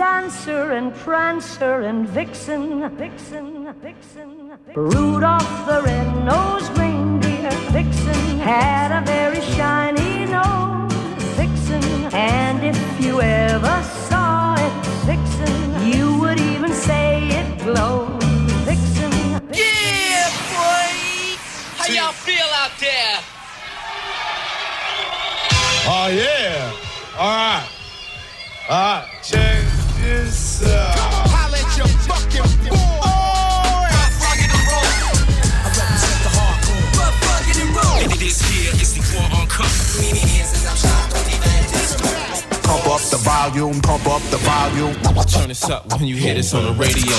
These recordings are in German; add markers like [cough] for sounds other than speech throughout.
Dancer and Prancer and Vixen, Vixen, Vixen, Rudolph the red-nosed reindeer, Vixen, had a very shiny nose, Vixen, and if you ever saw it, Vixen, you would even say it glowed, Vixen. Yeah, boy! How y'all feel out there? Oh yeah. All right. All right. Pump up the volume, pump up the volume. Turn this up when you hear this on the radio.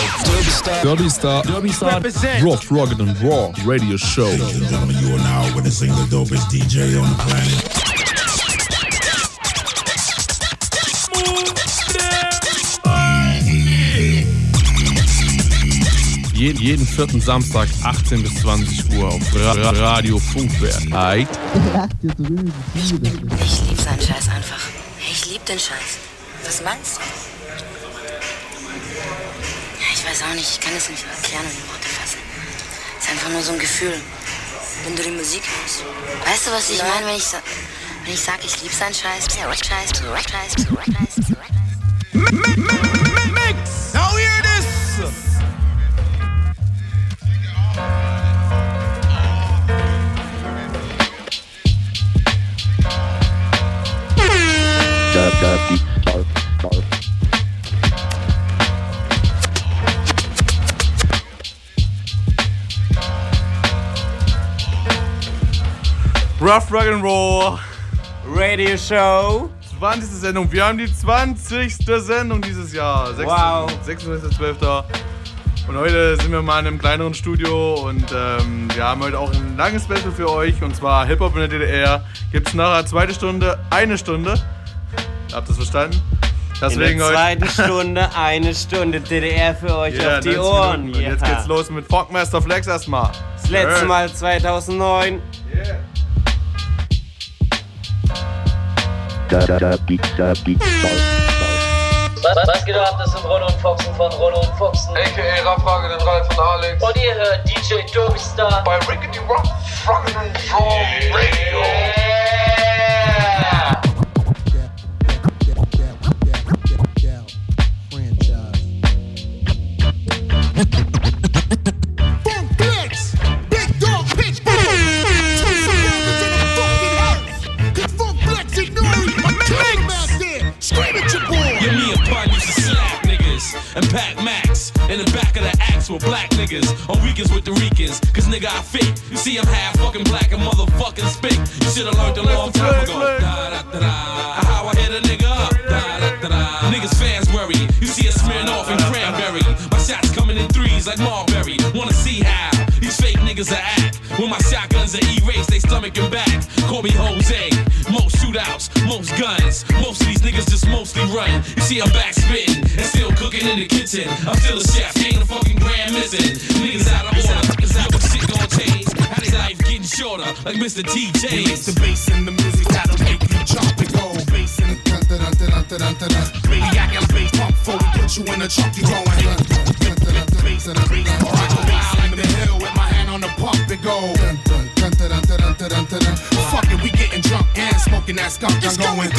Dirty Star, Dirty Star, Rock, Rugged and Raw Radio Show. Ladies and gentlemen, you are now witnessing the dopest DJ on the planet. Jeden, jeden vierten Samstag 18 bis 20 Uhr auf Ra Ra Radio Funkwerk. Aight. Ich lieb seinen Scheiß einfach. Ich lieb den Scheiß. Was meinst du? Ja, ich weiß auch nicht, ich kann es nicht erklären und in Worte fassen. Es ist einfach nur so ein Gefühl. Wenn du die Musik hörst. Weißt du, was ich meine, wenn ich, sa wenn ich sag, ich lieb seinen Scheiß? Scheiß, Scheiß, Scheiß, Scheiß. Mix! Rough Rock and Roll. Radio Show. 20. Sendung. Wir haben die 20. Sendung dieses Jahr. Wow. 26.12. Und heute sind wir mal in einem kleineren Studio und ähm, wir haben heute auch ein langes Special für euch und zwar Hip-Hop in der DDR. Gibt es nachher zweite Stunde, eine Stunde. Habt ihr das verstanden? In Deswegen der heute. zweiten Stunde eine Stunde DDR für euch Ja, auf die 90 Ohren. Und jetzt geht's los mit Funkmaster Flex erstmal. Das letzte. Mal 2009. Was, was geht ab? Das sind Rollo und Foxen von Rollo und Foxen. AKA Raffrage, den Ralf von Alex. Und ihr hört DJ Derby Star. Bei Rickety Rock, and Raw Radio. like Mr. TJ. It's the bass in the music that'll make you jump and go. Bass in the dun dun dun dun dun dun dun. Maniac and bass pump for we put you in the trunk you going. Dun dun dun dun Bass and bass, alright, go wild like the hill with my hand on the pump and go. Dun dun dun dun dun dun dun dun. Fuck it, we getting drunk and smoking that skunk. I'm going.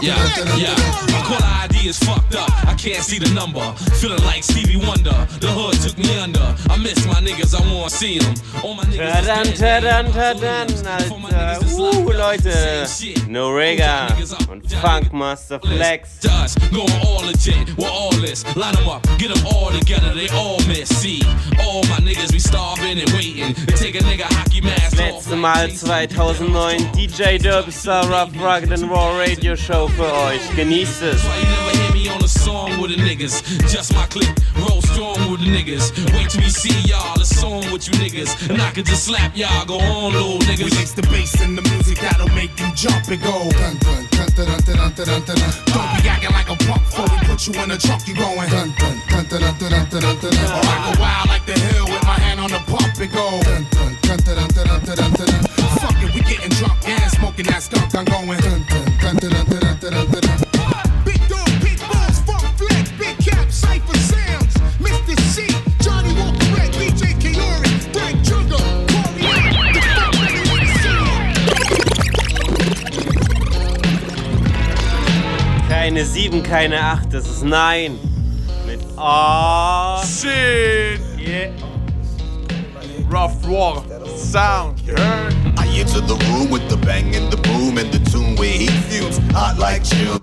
Yeah, yeah caller is fucked up. I can't see the number. Feeling like Stevie Wonder. The hood took me under. I miss my niggas. I wanna see them. All my niggas. Tadan, tadan, tadan, Alter. Uh, Leute. No Rega Funkmaster Flex. Dust, going all legit, we're all this. Line them up, get them all together, they all miss. See, all my niggas be starving and waiting to take a nigga hockey mask. Letzte Mal 2009 DJ Derbstar Rough Rugged and Raw Radio Show für euch. Genießt es. Why you never hear me on a song with the niggas? Just my clique, roll strong with the niggas. Wait till we see y'all, a song with you niggas. And I can just slap y'all, go on, little We niggas. mix the bass in the music that'll make you jump and go. Dun dun dun dun dun dun dun dun. Don't be acting like a punk before we put you in the trunk. You going dun dun dun dun dun dun dun dun dun. Or I go wild like the hill with my hand on the pump and go. Dun dun dun dun dun dun dun dun dun. Fuck it, we getting drunk and smoking that skunk. I'm going dun dun dun dun dun dun dun dun dun. Eine 7, keine 8, das ist Nein. Mit Oh. Shit. Yeah. Rough War Sound. You heard? I enter the room with the bang and the boom and the tune where he fumes hot like chill.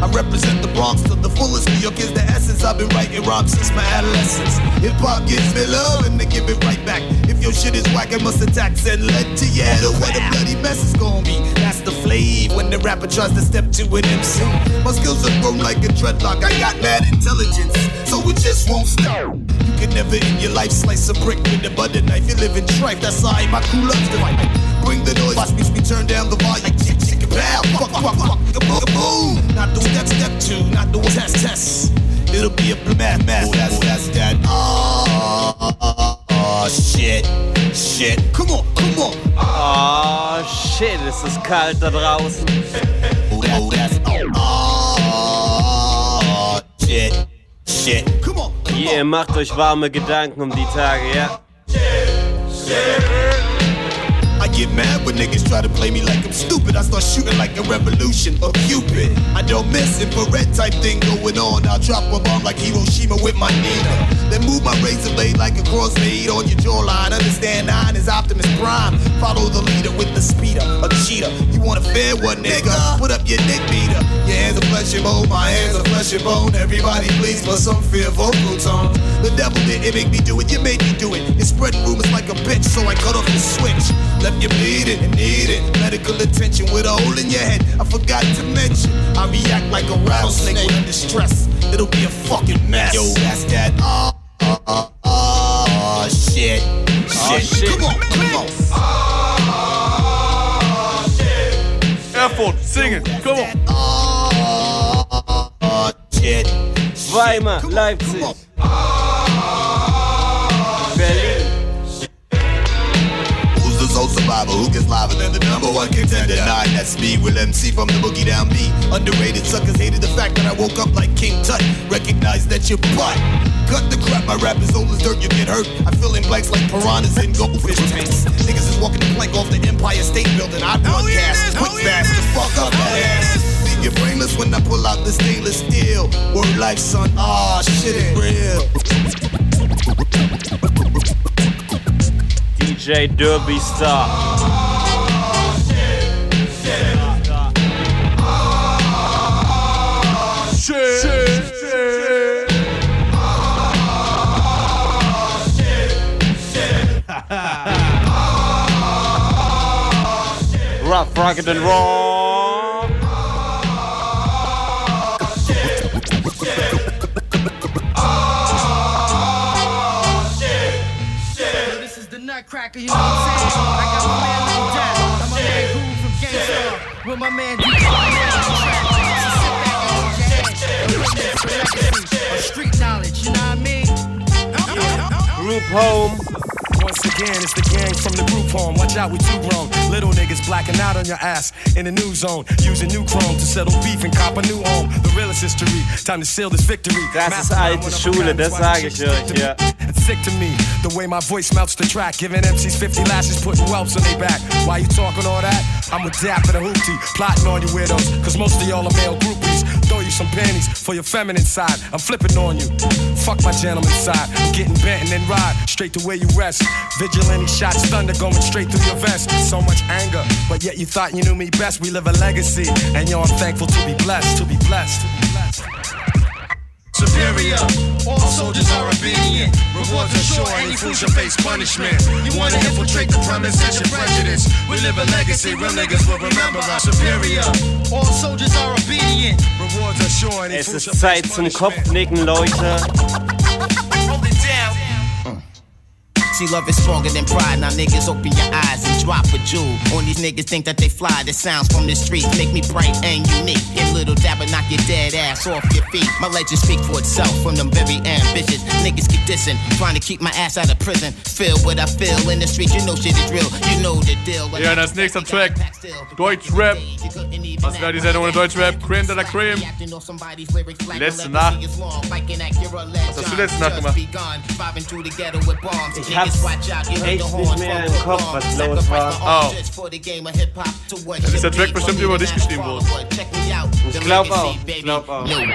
I represent the Bronx to the fullest. New York is essence. I've been writing rhymes since my adolescence. Hip hop gives me love and they give it right back. If your shit is whack, it must attack and lead to your head or where the bloody mess is gonna be. That's the flavor when the rapper tries to step to an MC. My skills have grown like a dreadlock. I got mad intelligence, so it just won't stop. You can never in your life slice a brick with a butter knife. You live in strife. That's how my crew loves to fight. Bring the noise, watch me, turn down the volume. Chick, chick, pow, fuck, fuck, fuck, fuck, boom. Not the step, step two, not the test, test. It'll be a math, math, that's, that's that. Oh, oh, oh, shit, shit. Come on, come on. Oh, shit, es ist kalt da draußen. Oh, oh, that's, oh, shit, shit. Come on, come Ihr macht euch warme Gedanken um die Tage, ja? I get mad when niggas try to play me like I'm stupid. I start shooting like a revolution of Cupid. I don't miss infrared type thing going on. I'll drop a bomb like Hiroshima with my Nina. Then move my razor blade like a crossfade on your jawline. Understand nine is Optimus Prime. Follow the leader with the speeder, a cheater. You want a fair one, nigga? Put up your neck beater. Your hands are flesh and bone, my hands are flesh and bone. Everybody please for some fearful tones. The devil didn't make me do it, you made me do it. You're spreading rumors like a bitch, so I cut off the switch. Left you bleeding and needing medical attention with a hole in your head. I forgot to mention, I react like a rattlesnake when under stress. It'll be a fucking mess. Yo, that's that. Oh, oh, oh, oh shit. Shit. Oh, shit. Come on, come on. Erfurt, singen. Come on. Oh, oh, shit. Weimar, Come on, Leipzig. come sole survivor? Who gets liver than the number one contender? Nine, that's me, Will MC from the Boogie Down B. Underrated suckers hated the fact that I woke up like King Tut. Recognize that you're butt. Cut the crap, my rap is old as dirt, you get hurt. I fill in blanks like piranhas in goldfish tanks. Niggas is walking the plank off the Empire State Building. I broadcast quick fast to fuck up ass. You're brainless when I pull out the stainless steel. Word life, son. Aw, shit is real. DJ Derby Star. Shit. Shit. Rough, rugged and raw. Nutcracker, you know what I'm saying? I got my man Lil I'm my man from with my man Track. Witness the legacy street knowledge, you know what I mean? Group home. Once again, it's the gang from the group home. Watch out, we too grown. Little niggas blacking out on your ass in the new zone. Using new chrome to settle beef and cop a new home. The realest history. Time to seal this victory. Das ist alte Schule, das sage ich euch, ja. It's sick to me, the way my voice melts the track. Giving MCs 50 lashes, putting whelps on their back. Why you talking all that? I'm a Dap and a hoopty, plotting on you weirdos. Cause most of y'all are male groupies. Throw you some panties for your feminine side. I'm flipping on you. Fuck my gentleman side. I'm getting bent and then ride straight to where you rest. Vigilante shots, thunder going straight through your vest. So much anger, but yet you thought you knew me best. We live a legacy, and yo, I'm thankful to be blessed, to be blessed. Superior. All soldiers are obedient. Rewards are sure, any fool face punishment. You wanna infiltrate the premise, that's your prejudice. We live a legacy, real niggas will remember our superior. All soldiers are obedient. Rewards are sure, any Es ist Zeit zum. Kopfnicken, Leute. Hold. See, love is stronger than pride. Now niggas open your eyes and drop a jewel. On these niggas think that they fly. The sounds from the streets make me bright and unique. And little dabber knock your dead ass off your feet. My legend speak for itself from them very ambitious. Niggas keep dissing, trying to keep my ass out of prison. Feel what I feel in the street. You know shit is real. You know the deal. Ja, das nächste Track. Deutschrap. Was wäre die Sendung ohne Deutschrap? Cream de la Cream. Letzte Nacht. Was hast du letzte Nacht gemacht? Ich hab echt nicht mehr im Kopf, was los war. Oh. Dann ist der Track bestimmt über dich geschrieben worden. Ich glaub auch. Ich glaub auch. All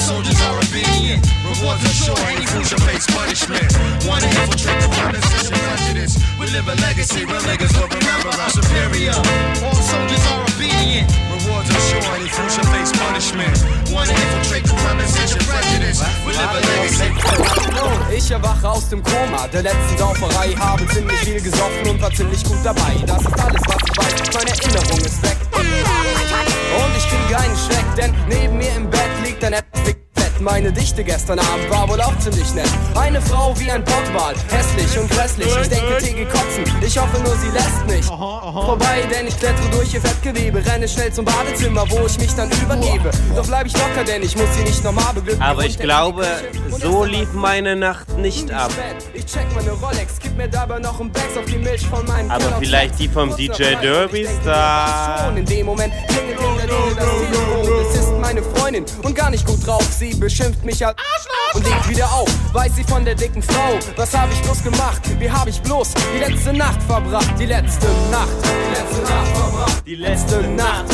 soldiers are obedient. Rewards are sure, any fools face punishment. One to infiltrate the politics and prejudice. We live a legacy, real niggas will remember our superior. All soldiers are obedient. Rewards are sure, any fools shall face punishment. To infiltrate the and prejudice. We live a legacy. Ich erwache aus dem Koma der letzten Sauferei, habe ziemlich viel gesoffen und war ziemlich gut dabei. Das ist alles, was ich weiß, meine Erinnerung ist weg. Und ich kriege einen Schreck, denn neben mir im Bett liegt ein Netflix. Meine Dichte gestern Abend war wohl auch ziemlich nett. Eine Frau wie ein Pottwal, hässlich und grässlich. Ich denke, Tee kotzen, ich hoffe nur, sie lässt mich. Vorbei, denn ich klettere durch ihr Fettgewebe, renne schnell zum Badezimmer, wo ich mich dann übergebe. Doch bleib ich locker, denn ich muss sie nicht nochmal beglücken. Aber ich glaube, so lief meine Nacht nicht ab. Ich check meine Rolex, gib mir dabei noch ein Becks auf die Milch von meinem Aber vielleicht die vom DJ Derby Star. Schon in dem Moment klingelt in der Tür das Telefon. Meine Freundin und gar nicht gut drauf. Sie beschimpft mich als Arschloch und legt wieder auf. Weiß sie von der dicken Frau, was habe ich bloß gemacht? Wie habe ich bloß die letzte Nacht verbracht? Die letzte Nacht, die letzte Nacht verbracht. Die letzte Nacht,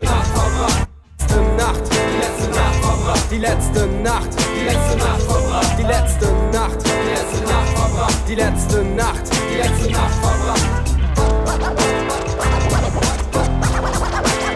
die Nacht verbracht. Die letzte Nacht, die letzte Nacht verbracht. Die letzte Nacht, die letzte Nacht verbracht. Die letzte Nacht, die letzte Nacht verbracht. Die letzte Nacht, die letzte Nacht verbracht.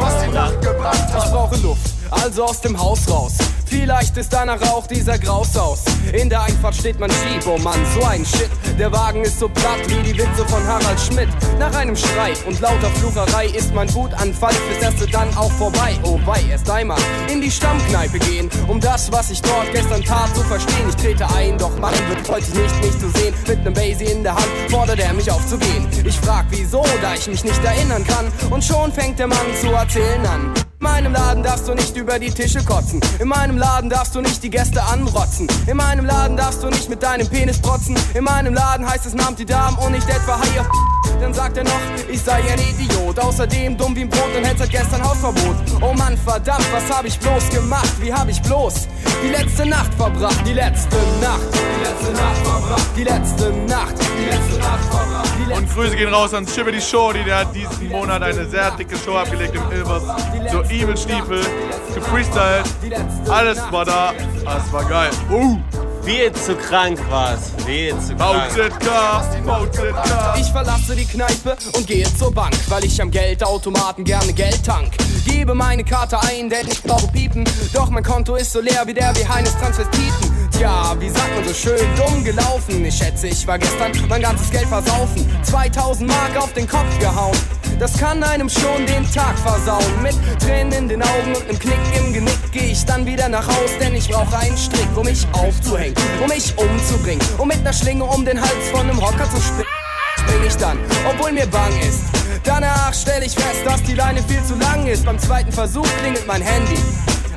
Was die Nacht gebracht hat. Ich brauche Luft, also aus dem Haus raus. Vielleicht ist danach auch dieser Graus aus. In der Einfahrt steht man Jeep, oh Mann, so ein Shit. Der Wagen ist so platt wie die Witze von Harald Schmidt. Nach einem Streit und lauter Flucherei ist mein Wutanfall fürs Erste dann auch vorbei. Oh wei, erst einmal in die Stammkneipe gehen, um das, was ich dort gestern tat, zu verstehen. Ich trete ein, doch Mann wird heute nicht mich zu sehen. Mit nem Basie in der Hand fordert er mich aufzugehen. Ich frag wieso, da ich mich nicht erinnern kann. Und schon fängt der Mann zu erzählen an. In meinem Laden darfst du nicht über die Tische kotzen. In meinem Laden darfst du nicht die Gäste anrotzen. In meinem Laden darfst du nicht mit deinem Penis protzen. In meinem Laden heißt es Namt die Damen und nicht etwa Haie. Dann sagt er noch, ich sei ein Idiot. Außerdem dumm wie ein Brot und hätte seit gestern Hausverbot. Oh Mann, verdammt, was hab ich bloß gemacht? Wie hab ich bloß die letzte Nacht verbracht? Die letzte Nacht, die letzte Nacht verbracht. Die letzte Nacht, die letzte Nacht verbracht. Die Und Grüße gehen raus an Shibbity Shorty, der hat diesen Monat eine sehr dicke Show abgelegt im Ilvers. So Evil Stiefel, gefreestylt, alles war da, das war geil. Uh. Viel zu krank war's. Viel zu krank. Ich verlasse die Kneipe und gehe zur Bank, weil ich am Geldautomaten gerne Geld tank. Gebe meine Karte ein, denn ich brauche Piepen. Doch mein Konto ist so leer wie der wie Heines Transvestiten. Tja, wie sagt man so schön, dumm gelaufen. Ich schätze, ich war gestern mein ganzes Geld versaufen. 2000 Mark auf den Kopf gehauen. Das kann einem schon den Tag versauen. Mit Tränen in den Augen und nem Knick im Genick geh ich dann wieder nach Haus, denn ich brauche einen Strick, um mich aufzuhängen, um mich umzubringen, um mit ner Schlinge um den Hals von nem Hocker zu springen. Spring ich dann, obwohl mir bang ist. Danach stell ich fest, dass die Leine viel zu lang ist. Beim zweiten Versuch klingelt mein Handy.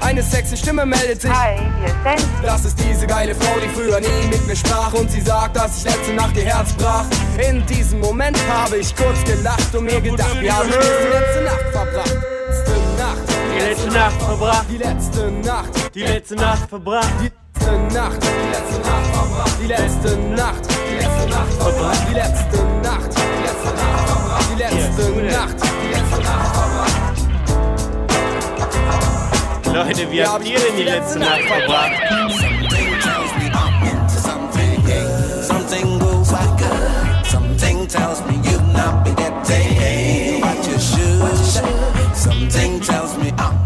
Eine sexy Stimme meldet sich. Hi, hier ist. Das ist diese geile Frau, die früher nie mit mir sprach. Und sie sagt, dass ich letzte Nacht ihr Herz brach. In diesem Moment habe ich kurz gelacht und mir gedacht, wie habe ich die letzte Nacht verbracht. Letzte Nacht. Die letzte Nacht verbracht. Die letzte Nacht. Die letzte Nacht verbracht. Die letzte Nacht. Die letzte Nacht verbracht. Die letzte Nacht. Die letzte Nacht verbracht. Die letzte Nacht. Die letzte Nacht verbracht. Die letzte Nacht. Die letzte Nacht Leute, wie habt ihr denn die letzte Nacht verbracht? Tells me you've not been getting what you should. Something tells me I'm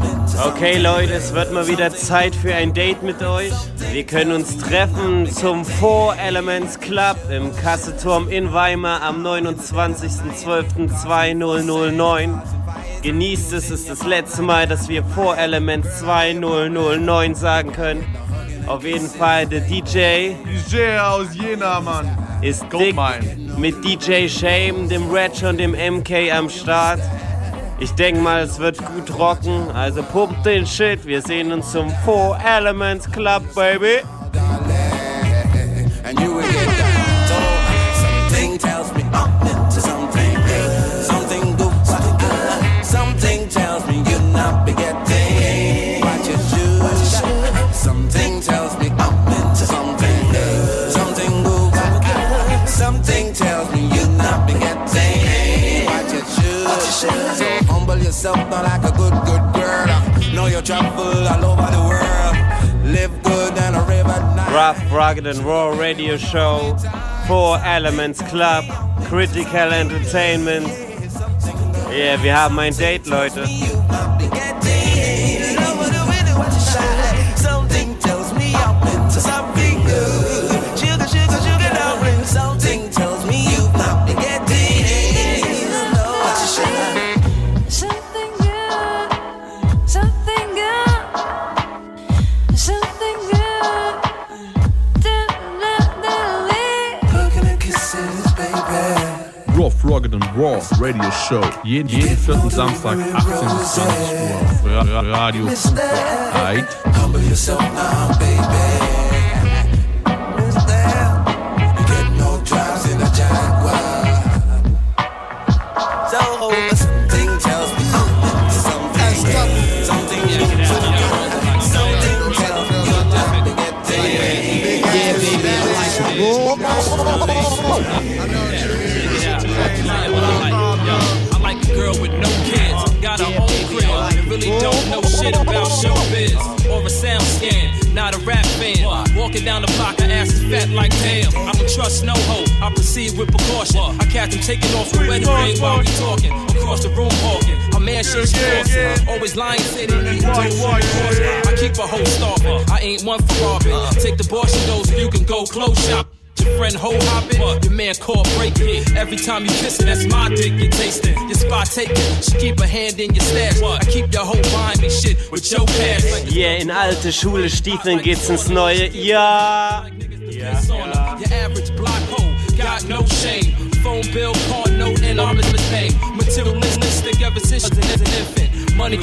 Okay, Leute, es wird mal wieder Zeit für ein Date mit euch. Wir können uns treffen zum Four Elements Club im Kasseturm in Weimar am 29.12.2009. Genießt es, es ist das letzte Mal, dass wir Four Elements 2009 sagen können. Auf jeden Fall der DJ. DJ aus Jena, Mann. Ist dick mit DJ Shame, dem Ratch und dem MK am Start. Ich denke mal, es wird gut rocken. Also pumpt den Shit. Wir sehen uns zum Four Elements Club, Baby. Yourself not like a good, good girl. Know you travel all over the world. Live good and a rave at night. Rough, Rugged and Raw Radio Show, Four Elements Club, Critical Entertainment. Yeah, wir haben ein Date, Leute. And Raw Radio Show. Jeden, jeden vierten Samstag 18 bis 20 Uhr auf Ra Radio Right. Walking down the block, I ass is fat like damn. I don't trust no hoe. I proceed with precaution. I catch them taking off the wedding ring while we talking. Across the room hawking. A man shit crossing. Always lying, say they need to do. I keep a hoe starving. I ain't one for robbing. Take the boss and those you can go close shop. Friend hoe hopping, your man caught breaking. Every time you kiss it, that's my dick you tasting. Your spot taking, she keep a hand in your stash. I keep your hoe buying me shit with your cash. Yeah, in alte Schule Stiefeln geht's ins Neue. Ja. Your average block hoe, got no shame. Phone bill, car note, and all is paying. Materialistic ever since I was an infant. Money,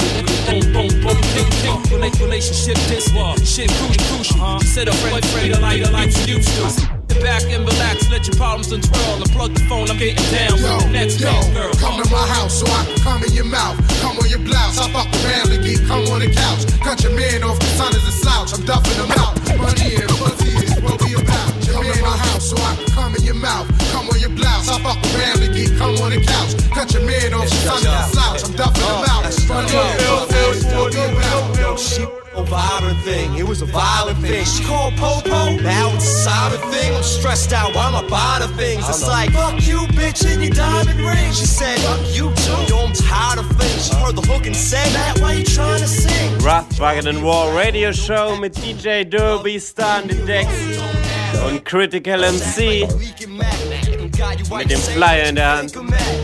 boom, boom, boom, king. Rela- Relationship distant, shit crucial, crucial. Uh-huh. You said a boyfriend, like, like you used to. Sit back and relax, let your problems untwirl. Unplug the phone, I'm getting down with the next yo, man, girl. come to my house so I can come in your mouth. Come on your blouse, I fuck around and geek, come on the couch. Cut your man off, the sun is a slouch. I'm duffing him out. Money and pussy is what we about. Come to my house so I can come in your mouth. Come on your blouse, I fuck around and geek, come on the couch. Cut your man off, the sun is a slouch. I'm duffing him out. Money and pussy is what we about. A violent thing. It was a violent thing. She called Popo. Now it's a silent thing. I'm stressed out. Why am I buying the things? It's like, fuck you, bitch, and your diamond ring. She said, fuck you too. Yo, I'm tired of things. She heard the hook and said, that why you trying to sing? Rugged and Raw Radio Show mit DJ Derby, Star an den Decks und Critical MC mit dem Flyer in der Hand.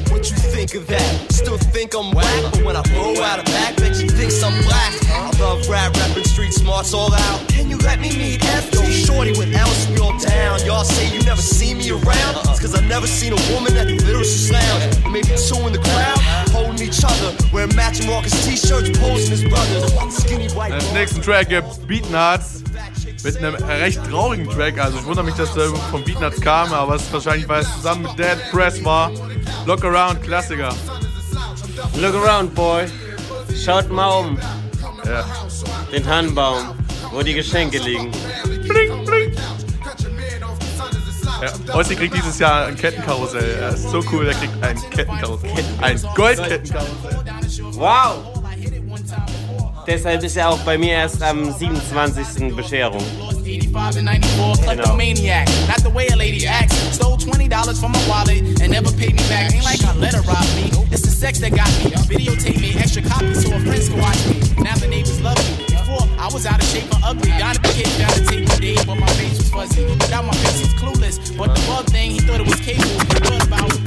What you think of that? Still think I'm whack, but when I blow out a back, bet she thinks I'm black. I love rap, rapping, street smarts all out. Can you let me meet F? Yo, shorty with else we all down. Y'all say you never see me around. It's cause I never seen a woman at the literacy lounge. Maybe two in the crowd, holding each other, wearing matching Marcus t-shirts, posing as brothers. Skinny white Als nächsten Track gibt's Beatnuts mit einem recht traurigen Track. Also ich wundere mich, dass der von Beatnuts kam, aber es ist wahrscheinlich, weil es zusammen mit Dead Press war. Look Around, Klassiker. Look around, boy. Schaut mal um. Ja. Den Tannenbaum, wo die Geschenke liegen. Bling, bling. Ja, Ossi kriegt dieses Jahr ein Kettenkarussell. Er ist so cool, er kriegt ein Kettenkarussell. Ein Goldkettenkarussell. Wow! Deshalb ist er auch bei mir erst am 27. Bescherung. 85 and 94, kleptomaniac. Not the way a lady acts. Stole $20 from my wallet and never paid me back. Ain't like I got. Now was out of shape or ugly. At the kid, down to take the day, but my face was fuzzy. Without my face, he's clueless. But the bug thing, he thought it was cable. He thought about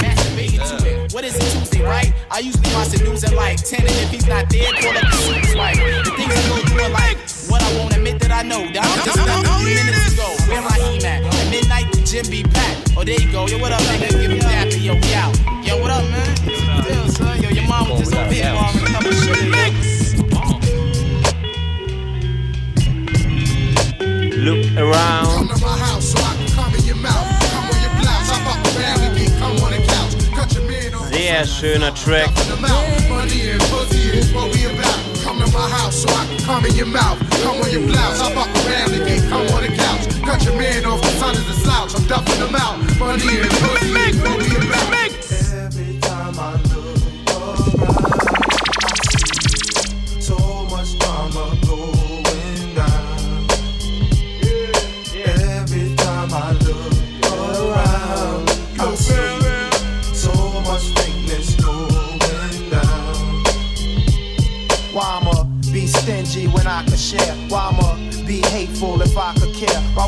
to it. What is it, Tuesday, right? I usually watch the news at like 10, and if he's not there, call up the suits, right? The things I go through are like, what I won't admit that I know. Down just a few minutes ago, where my E at? At midnight, the gym be packed. Oh, there you go. Yo, what up, nigga? Give me that, yo, we out. Yo, what up, man? Yo, son, yo, your mom was just over here shit. Look around. Sehr schöner Track. Money and pussy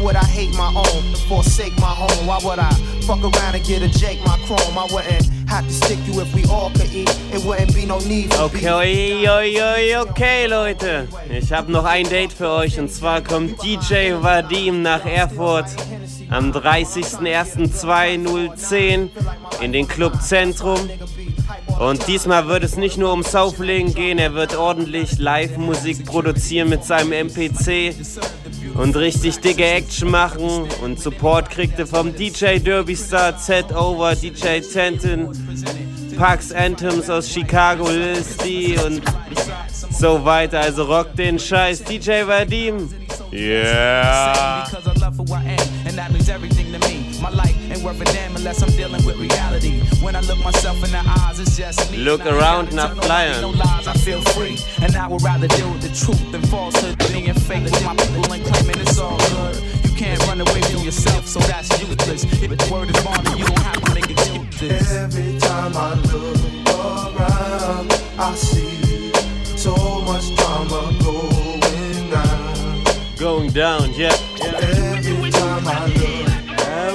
would I hate my own, forsake my home? Why would I fuck around and get a Jake my chrome? I wouldn't have to stick you if we all could eat. It wouldn't be no need for. Okay, okay, okay, Leute. Ich habe noch ein Date für euch und zwar kommt DJ Vadim nach Erfurt am 30.01.2010 in den Club Zentrum. Und diesmal wird es nicht nur um Sauflegen gehen, er wird ordentlich Live-Musik produzieren mit seinem MPC und richtig dicke Action machen. Und Support kriegt er vom DJ Derby Star, Z Over, DJ Tenton, Pax Anthems aus Chicago, Lil Stee und so weiter. Also rock den Scheiß. DJ Vadim. Yeah. Because I love who I am, and that means everything to me. My life ain't worth a damn unless I'm dealing with reality. When I look myself in the eyes, it's just me. Look around nach Flyern. No lies, I feel free, and I would rather deal with the truth than falsehood. Being fake with my people and claiming it's all good. You can't run away from yourself, so that's useless. If the word is bond, you don't have to make excuses. Every time I look around, I see so much drama going down. Going down, yeah. Every time I look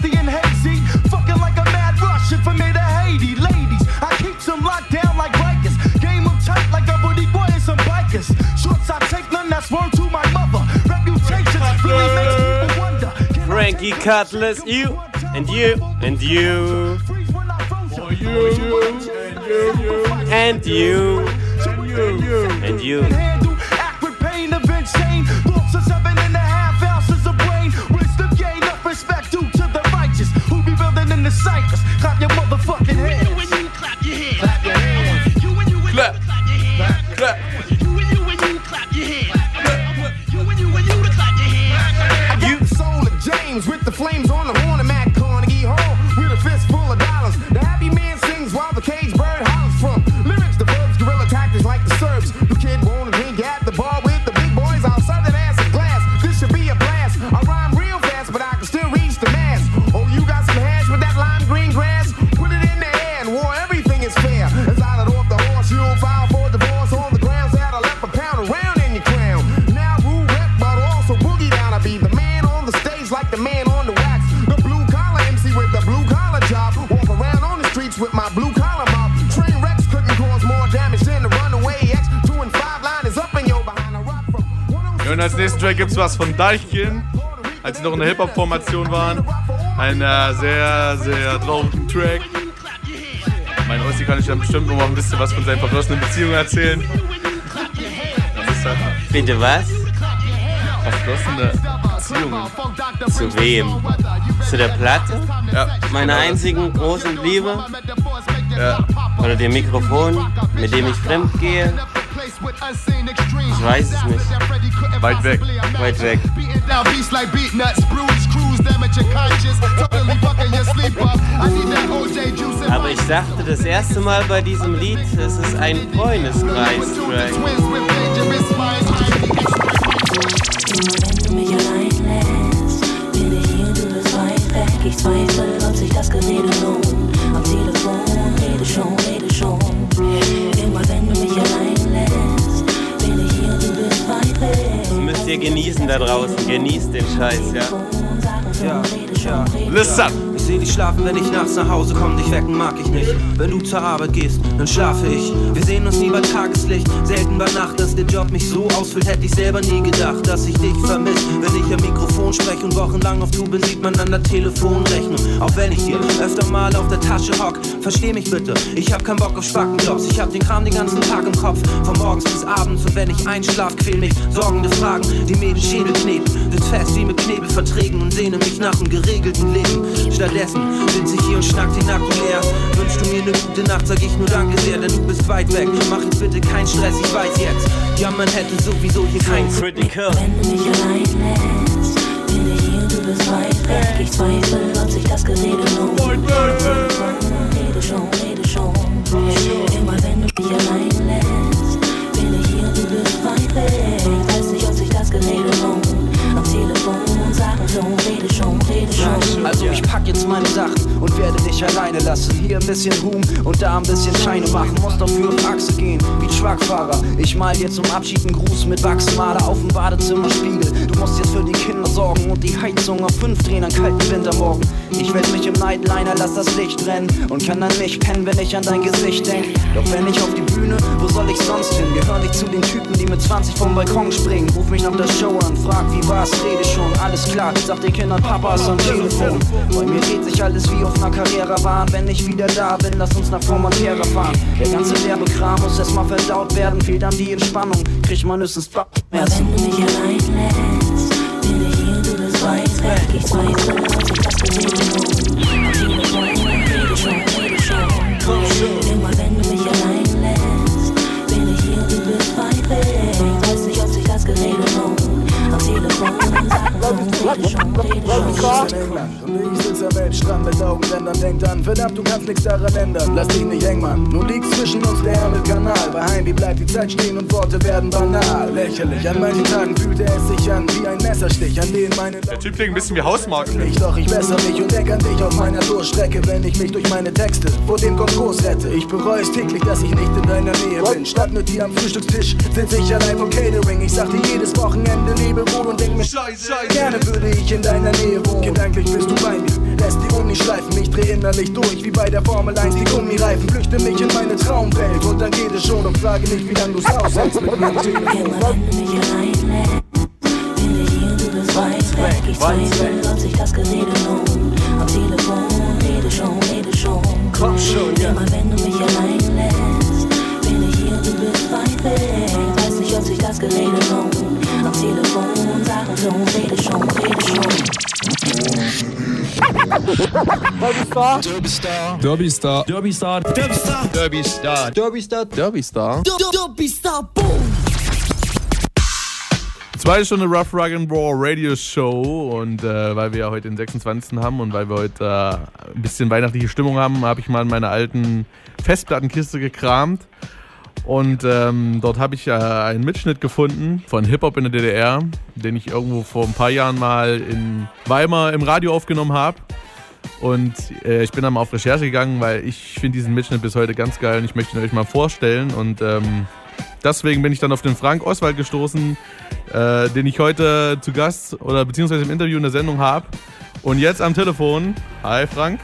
misty and hazy. Fucking like a mad rush, if I'm to Haiti. Ladies, I keep them locked down like Rikers. Game them tight like a booty boy and some bikers. Shorts, I take none, that's word to my mother. Reputation really makes people wonder. Frankie Cutlass, you and you and you. And you. And you. and you and acrid sight. Als nächsten Track gibt's was von Deichkind, als sie noch in der Hip-Hop-Formation waren. Ein äh, sehr, sehr traurigen Track. Mein Ossi kann ich dann bestimmt noch mal ein bisschen was von seinen verflossenen Beziehungen erzählen. Halt Bitte was? verflossene Beziehungen. Zu wem? Zu der Platte? Ja. Meiner einzigen großen Liebe? Ja. Oder dem Mikrofon, mit dem ich fremd gehe? Ich weiß es nicht. Weit weg. Weit weg. Aber ich dachte das erste Mal bei diesem Lied, es ist ein Freundeskreis-Track. Ich zweifle, ob sich das Gerede lohnt. Am Telefon, rede schon, rede schon. Ihr genießen da draußen. Genießt den Scheiß, ja. Ja, ja. Listen. Seh dich schlafen, wenn ich nachts nach Hause komm, dich wecken mag ich nicht. Wenn du zur Arbeit gehst, dann schlafe ich. Wir sehen uns nie bei Tageslicht, selten bei Nacht, dass der Job mich so ausfüllt, hätte ich selber nie gedacht, dass ich dich vermiss. Wenn ich am Mikrofon spreche und wochenlang auf Tour bin, sieht man an der Telefonrechnung. Auch wenn ich dir öfter mal auf der Tasche hock, versteh mich bitte, ich hab keinen Bock auf Spackenjobs. Ich hab den Kram den ganzen Tag im Kopf, von morgens bis abends. Und wenn ich einschlaf, quäl mich sorgende Fragen, die mir den Schädel kneten. Der fest wie mit Knebelverträgen und sehne mich nach einem geregelten Leben. Stattdessen sitze ich hier und schnack den Nacken leer. Wünschst du mir eine gute Nacht, sag ich nur danke sehr, denn du bist weit weg. Mach jetzt bitte keinen Stress, ich weiß jetzt. Ja, man hätte sowieso hier keinen Critical. Wenn du mich allein lässt, bin ich hier du bist weit weg. Ich zweifle, ob sich das Gerede lohnt. Rede schon, rede schon. Immer wenn du mich allein lässt, bin ich hier du bist weit weg. Weiß nicht, ob sich das Gerede lohnt. Also ich pack jetzt meine Sachen und werde dich alleine lassen. Hier ein bisschen Ruhm und da ein bisschen Scheine machen. Muss dafür auf Achse gehen, wie Truckfahrer. Ich mal dir zum Abschied einen Gruß mit Wachsmaler auf dem Badezimmerspiegel. Du musst jetzt für die Kinder sorgen und die Heizung auf fünf drehen an kalten Wintermorgen. Ich werd mich im Nightliner, lass das Licht brennen und kann dann nicht pennen, wenn ich an dein Gesicht denk. Doch wenn ich auf die Bühne, wo soll ich sonst hin? Gehör nicht zu den Typen, die mit 20 vom Balkon springen. Ruf mich nach der Show an, frag wie war's, rede schon, alles klar. Sag den Kindern, Papa ist am Telefon. Bei mir dreht sich alles wie auf einer Karrierebahn. Wenn ich wieder da bin, lass uns nach Formentera fahren. Der ganze Werbekram muss erstmal verdaut werden. Fehlt dann die Entspannung, kriegt man höchstens Bauchschmerzen. Wenn du mich allein lässt, bin ich hier du. Ich das rede schon. Immer wenn du mich allein lässt, bin ich hier du bist weit weg. Weiß nicht, ob sich das Gerede ich sitze am Weltstrand mit Augenrändern. Denkt an, verdammt, du kannst nichts daran ändern. Lass dich nicht eng, Mann. Nun liegt zwischen uns der Ärmelkanal. Bei Heimweh bleibt die Zeit stehen und Worte werden banal. Lächerlich, an manchen Tagen fühlte es sich an wie ein Messerstich, an den meine Der Typ klingt ein bisschen wie Hausmarken. ich, doch ich bessere mich und denk an dich auf meiner Durchstrecke, wenn ich mich durch meine Texte vor dem Konkurs rette. Ich bereue es täglich, dass ich nicht in deiner Nähe bin. Statt mit dir am Frühstückstisch sitze ich allein vom Catering. Ich sag dir jedes Wochenende lebe wohl und denk mir Scheiße, gerne würde ich in deiner Nähe wohnen. Gedanklich bist du bei mir, lässt die Uni schleifen. Ich dreh innerlich durch, wie bei der Formel 1 die Gummireifen. Flüchte mich in meine Traumwelt und dann geht es schon. Doch frage nicht, wie lange du's aushältst mit mir am Telefon. Und weit weg. Ich zweifle, ob sich das Gerede lohnt. Am Telefon rede schon, rede schon. Komm schon, ja. Immer wenn du mich allein lässt, bin ich hier und du bist weit weg. Weiß nicht, ob sich das Gerede lohnt. Am Telefon sagen schon, rede schon, rede schon. Derbystar. Derbystar. Derbystar. Derbystar. Derbystar. Derbystar. Derbystar. Derbystar. Derbystar, boom. Zweite Stunde Rough Rug and Raw Radio Show und äh, weil wir ja heute den 26. haben und weil wir heute äh, ein bisschen weihnachtliche Stimmung haben, habe ich mal in meiner alten Festplattenkiste gekramt und ähm, dort habe ich äh, einen Mitschnitt gefunden von Hip-Hop in der DDR, den ich irgendwo vor ein paar Jahren mal in Weimar im Radio aufgenommen habe. Und äh, ich bin dann mal auf Recherche gegangen, weil ich finde diesen Mitschnitt bis heute ganz geil und ich möchte ihn euch mal vorstellen. Und ähm, deswegen bin ich dann auf den Frank Oswald gestoßen, äh, den ich heute zu Gast oder beziehungsweise im Interview in der Sendung habe. Und jetzt am Telefon. Hi Frank.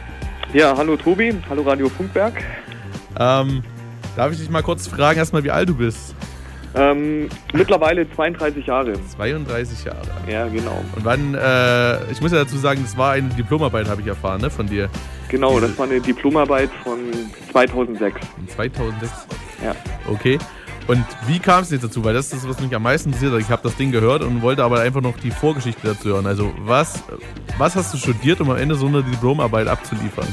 Ja, hallo Tobi, hallo Radio Funkberg. Ähm, darf ich dich mal kurz fragen, erstmal, wie alt du bist? Ähm, mittlerweile 32 Jahre. 32 Jahre. Ja, genau. Und wann, äh, ich muss ja dazu sagen, das war eine Diplomarbeit, habe ich erfahren, ne, von dir. Genau, das war eine Diplomarbeit von 2006. 2006? Ja. Okay. Und wie kam es jetzt dazu? Weil das ist was mich am meisten interessiert hat. Ich habe das Ding gehört und wollte aber einfach noch die Vorgeschichte dazu hören. Also was, was hast du studiert, um am Ende so eine Diplomarbeit abzuliefern?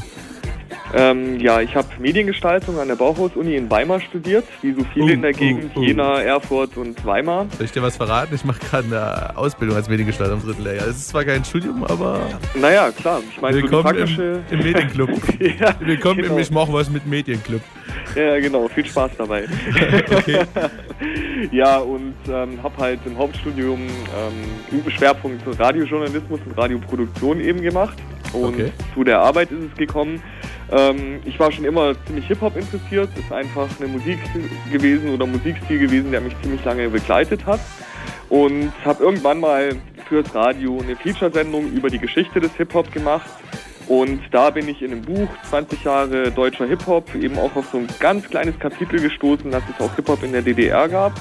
Ähm, ja, ich habe Mediengestaltung an der Bauhaus-Uni in Weimar studiert, wie so viele Uh, in der Gegend, uh, uh. Jena, Erfurt und Weimar. Soll ich dir was verraten? Ich mache gerade eine Ausbildung als Mediengestalter im dritten Lehrjahr. Es ist zwar kein Studium, aber Naja, klar, ich meine, so willkommen praktische... im, im Medienclub. [laughs] ja, willkommen genau. im Ich mach was mit Medienclub. Ja, genau, viel Spaß dabei. [laughs] Okay. [laughs] ja, und ähm, habe halt im Hauptstudium ähm, Schwerpunkt Radiojournalismus und Radioproduktion eben gemacht. Und Okay. zu der Arbeit ist es gekommen. Ähm, ich war schon immer ziemlich Hip-Hop interessiert. Ist einfach eine Musik gewesen oder Musikstil gewesen, der mich ziemlich lange begleitet hat. Und habe irgendwann mal fürs Radio eine Feature-Sendung über die Geschichte des Hip-Hop gemacht. Und da bin ich in einem Buch 20 Jahre deutscher Hip-Hop eben auch auf so ein ganz kleines Kapitel gestoßen, dass es auch Hip-Hop in der DDR gab.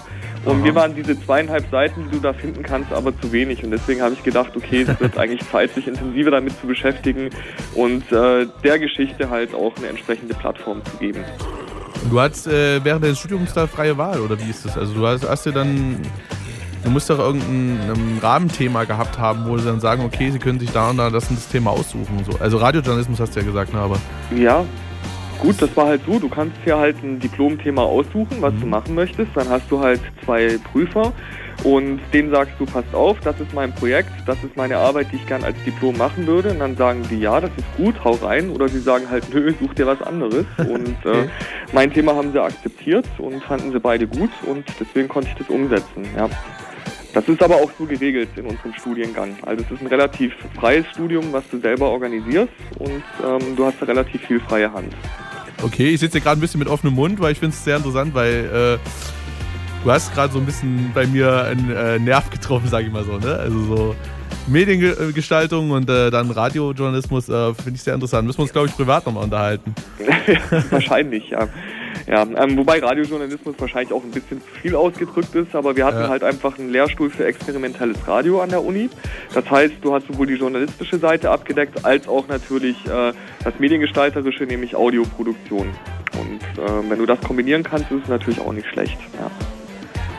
Und Aha. mir waren diese zweieinhalb Seiten, die du da finden kannst, aber zu wenig. Und deswegen habe ich gedacht, okay, es wird [laughs] eigentlich Zeit, sich intensiver damit zu beschäftigen und äh, der Geschichte halt auch eine entsprechende Plattform zu geben. Du hattest äh, während deines Studiums da freie Wahl, oder wie ist das? Also du hast, hast dir dann du musst doch irgendein ähm, Rahmenthema gehabt haben, wo sie dann sagen, okay, sie können sich da und da das und das Thema aussuchen. So. Also Radiojournalismus hast du ja gesagt, ne, aber. Ja, gut, das war halt so. Du kannst hier halt ein Diplomthema aussuchen, was du machen möchtest. Dann hast du halt zwei Prüfer und denen sagst du, passt auf, das ist mein Projekt, das ist meine Arbeit, die ich gern als Diplom machen würde. Und dann sagen die, ja, das ist gut, hau rein. Oder sie sagen halt, nö, such dir was anderes. [laughs] Und äh, mein Thema haben sie akzeptiert und fanden sie beide gut und deswegen konnte ich das umsetzen. Ja. Das ist aber auch so geregelt in unserem Studiengang. Also es ist ein relativ freies Studium, was du selber organisierst und ähm, du hast da relativ viel freie Hand. Okay, ich sitze hier gerade ein bisschen mit offenem Mund, weil ich finde es sehr interessant, weil äh, du hast gerade so ein bisschen bei mir einen äh, Nerv getroffen, sage ich mal so. Ne? Also so Mediengestaltung und äh, dann Radiojournalismus äh, finde ich sehr interessant. Müssen wir uns, glaube ich, privat nochmal unterhalten. [laughs] Wahrscheinlich, ja. Ja, ähm, wobei Radiojournalismus wahrscheinlich auch ein bisschen zu viel ausgedrückt ist, aber wir hatten Ja. halt einfach einen Lehrstuhl für experimentelles Radio an der Uni. Das heißt, du hast sowohl die journalistische Seite abgedeckt, als auch natürlich äh, das Mediengestalterische, nämlich Audioproduktion. Und äh, wenn du das kombinieren kannst, ist es natürlich auch nicht schlecht. Ja.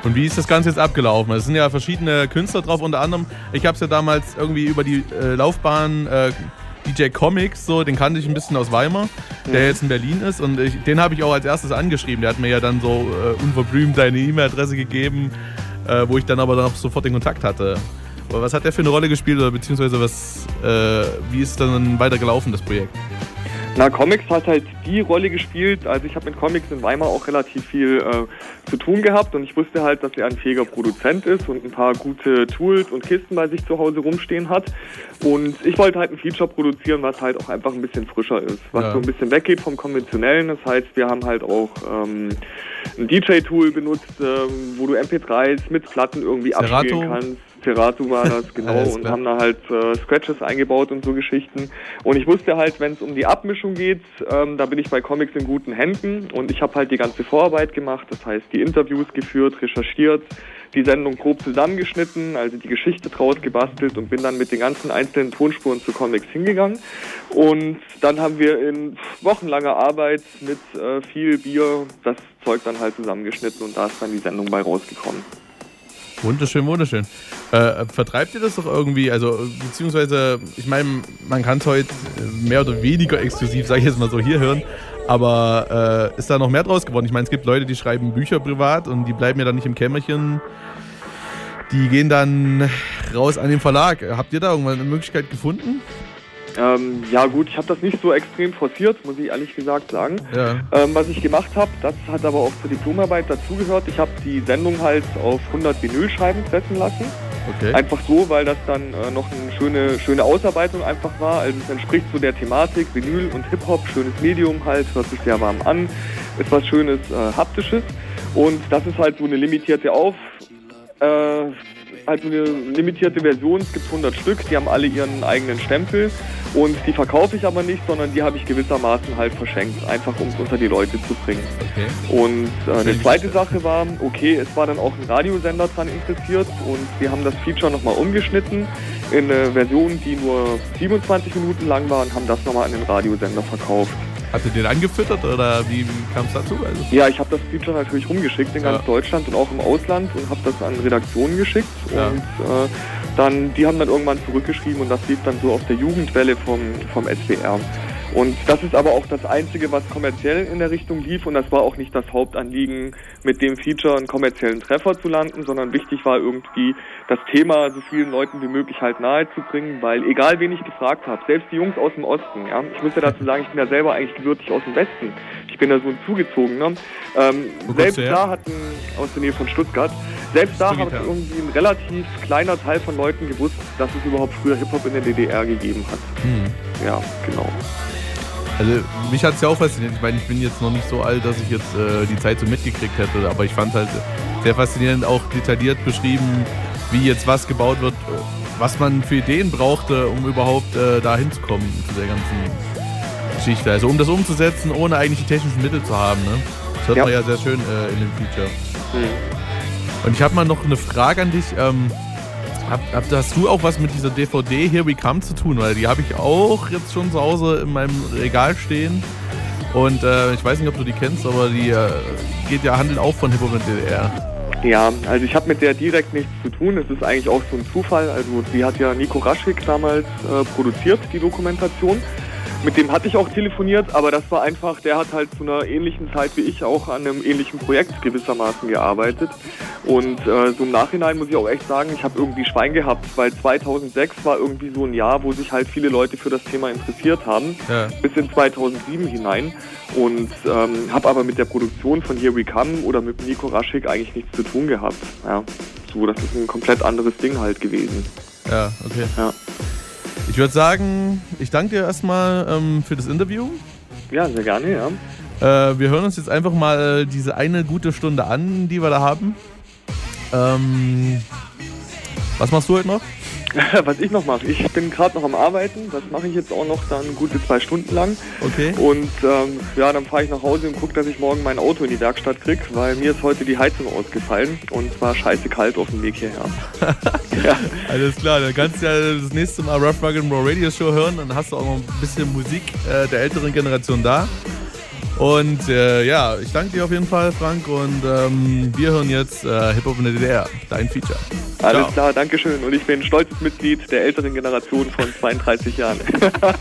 Und wie ist das Ganze jetzt abgelaufen? Es sind ja verschiedene Künstler drauf, unter anderem, ich habe es ja damals irgendwie über die äh, Laufbahn äh, DJ Comics, so, den kannte ich ein bisschen aus Weimar, der Mhm. jetzt in Berlin ist und ich, den habe ich auch als erstes angeschrieben. Der hat mir ja dann so äh, unverblümt seine E-Mail-Adresse gegeben, äh, wo ich dann aber dann auch sofort den Kontakt hatte. Aber was hat der für eine Rolle gespielt oder beziehungsweise was, äh, wie ist dann weiter gelaufen, das Projekt? Na, Comics hat halt die Rolle gespielt. Also ich habe mit Comics in Weimar auch relativ viel äh, zu tun gehabt und ich wusste halt, dass er ein fähiger Produzent ist und ein paar gute Tools und Kisten bei sich zu Hause rumstehen hat. Und ich wollte halt ein Feature produzieren, was halt auch einfach ein bisschen frischer ist, was Ja. so ein bisschen weggeht vom konventionellen. Das heißt, wir haben halt auch ähm, ein DJ-Tool benutzt, ähm, wo du MP3s mit Platten irgendwie Serato? abspielen kannst. Serato war das, [laughs] genau, und haben da halt äh, Scratches eingebaut und so Geschichten. Und ich wusste halt, wenn es um die Abmischung geht, ähm, da bin ich bei Comics in guten Händen und ich habe halt die ganze Vorarbeit gemacht, das heißt die Interviews geführt, recherchiert, die Sendung grob zusammengeschnitten, also die Geschichte draus gebastelt und bin dann mit den ganzen einzelnen Tonspuren zu Comics hingegangen. Und dann haben wir in wochenlanger Arbeit mit äh, viel Bier das Zeug dann halt zusammengeschnitten und da ist dann die Sendung bei rausgekommen. Wunderschön, wunderschön. Äh, vertreibt ihr das doch irgendwie? Also, beziehungsweise, ich meine, man kann es heute äh, mehr oder weniger exklusiv, sage ich jetzt mal so, hier hören. Aber äh, ist da noch mehr draus geworden? Ich meine, es gibt Leute, die schreiben Bücher privat und die bleiben ja dann nicht im Kämmerchen. Die gehen dann raus an den Verlag. Habt ihr da irgendwann eine Möglichkeit gefunden? Ähm, ja gut, ich habe das nicht so extrem forciert, muss ich ehrlich gesagt sagen. Ja. Ähm, was ich gemacht habe, das hat aber auch zur Diplomarbeit dazugehört. Ich habe die Sendung halt auf 100 Vinylscheiben pressen lassen. Okay. Einfach so, weil das dann äh, noch eine schöne, schöne Ausarbeitung einfach war. Also es entspricht so der Thematik, Vinyl und Hip-Hop, schönes Medium halt, hört sich sehr warm an, ist was schönes, äh, haptisches. Und das ist halt so eine limitierte Auf, äh, halt eine limitierte Version. Es gibt 100 Stück, die haben alle ihren eigenen Stempel. Und die verkaufe ich aber nicht, sondern die habe ich gewissermaßen halt verschenkt, einfach um es unter die Leute zu bringen. Okay. Und äh, eine zweite Sache war, okay, es war dann auch ein Radiosender dran interessiert und wir haben das Feature nochmal umgeschnitten in eine Version, die nur 27 Minuten lang war und haben das nochmal an den Radiosender verkauft. Habt ihr den angefüttert oder wie, wie kam es dazu? Also, Ja, ich habe das Feature natürlich rumgeschickt in ganz Ja. Deutschland und auch im Ausland und habe das an Redaktionen geschickt Ja. und äh, dann, die haben dann irgendwann zurückgeschrieben und das lief dann so auf der Jugendwelle vom, vom SWR. Und das ist aber auch das Einzige, was kommerziell in der Richtung lief und das war auch nicht das Hauptanliegen, mit dem Feature einen kommerziellen Treffer zu landen, sondern wichtig war irgendwie, das Thema so vielen Leuten wie möglich halt nahezubringen, weil egal wen ich gefragt habe, selbst die Jungs aus dem Osten, ja, ich muss ja dazu sagen, ich bin ja selber eigentlich gebürtig aus dem Westen, ich bin ja so ein Zugezogener, ähm, selbst her? da hatten, aus der Nähe von Stuttgart, selbst da hat irgendwie ein relativ kleiner Teil von Leuten gewusst, dass es überhaupt früher Hip-Hop in der DDR gegeben hat. Hm. Ja, genau. Also mich hat es ja auch fasziniert. Ich meine, ich bin jetzt noch nicht so alt, dass ich jetzt äh, die Zeit so mitgekriegt hätte, aber ich fand halt sehr faszinierend auch detailliert beschrieben, wie jetzt was gebaut wird, was man für Ideen brauchte, um überhaupt äh, da hinzukommen zu der ganzen Geschichte. Also um das umzusetzen, ohne eigentlich die technischen Mittel zu haben. Ne? Das hört Ja. man ja sehr schön äh, in dem Feature. Hm. Und ich habe mal noch eine Frage an dich. Ähm, hab, hast du auch was mit dieser DVD Here We Come zu tun? Weil die habe ich auch jetzt schon zu Hause in meinem Regal stehen. Und äh, ich weiß nicht, ob du die kennst, aber die äh, geht ja handelt auch von Hip-Hop in der DDR. Ja, also ich habe mit der direkt nichts zu tun. Es ist eigentlich auch so ein Zufall. Also die hat ja Nico Raschig damals äh, produziert, die Dokumentation. Mit dem hatte ich auch telefoniert, aber das war einfach, der hat halt zu einer ähnlichen Zeit wie ich auch an einem ähnlichen Projekt gewissermaßen gearbeitet. Und äh, so im Nachhinein muss ich auch echt sagen, ich habe irgendwie Schwein gehabt, weil 2006 war irgendwie so ein Jahr, wo sich halt viele Leute für das Thema interessiert haben, Ja. bis in 2007 hinein. Und ähm, habe aber mit der Produktion von Here We Come oder mit Nico Raschig eigentlich nichts zu tun gehabt. Ja, so, das ist ein komplett anderes Ding halt gewesen. Ja, okay. Ja. Ich würde sagen, ich danke dir erstmal ähm, für das Interview. Ja, sehr gerne, ja. Äh, wir hören uns jetzt einfach mal diese eine gute Stunde an, die wir da haben. Ähm, was machst du heute noch? [laughs] Was ich noch mache, ich bin gerade noch am Arbeiten, das mache ich jetzt auch noch dann gute zwei Stunden lang. Okay. Und ähm, ja, dann fahre ich nach Hause und gucke, dass ich morgen mein Auto in die Werkstatt kriege, weil mir ist heute die Heizung ausgefallen und es war scheiße kalt auf dem Weg hierher. [laughs] Alles klar, dann kannst du ja das nächste Mal Rough Rock and Roll Radio Show hören. Dann hast du auch noch ein bisschen Musik äh, der älteren Generation da. Und äh, ja, ich danke dir auf jeden Fall, Frank. Und ähm, wir hören jetzt äh, Hip Hop in der DDR, dein Feature. Alles Ciao. klar, Dankeschön. Und ich bin stolzes Mitglied der älteren Generation von 32 Jahren.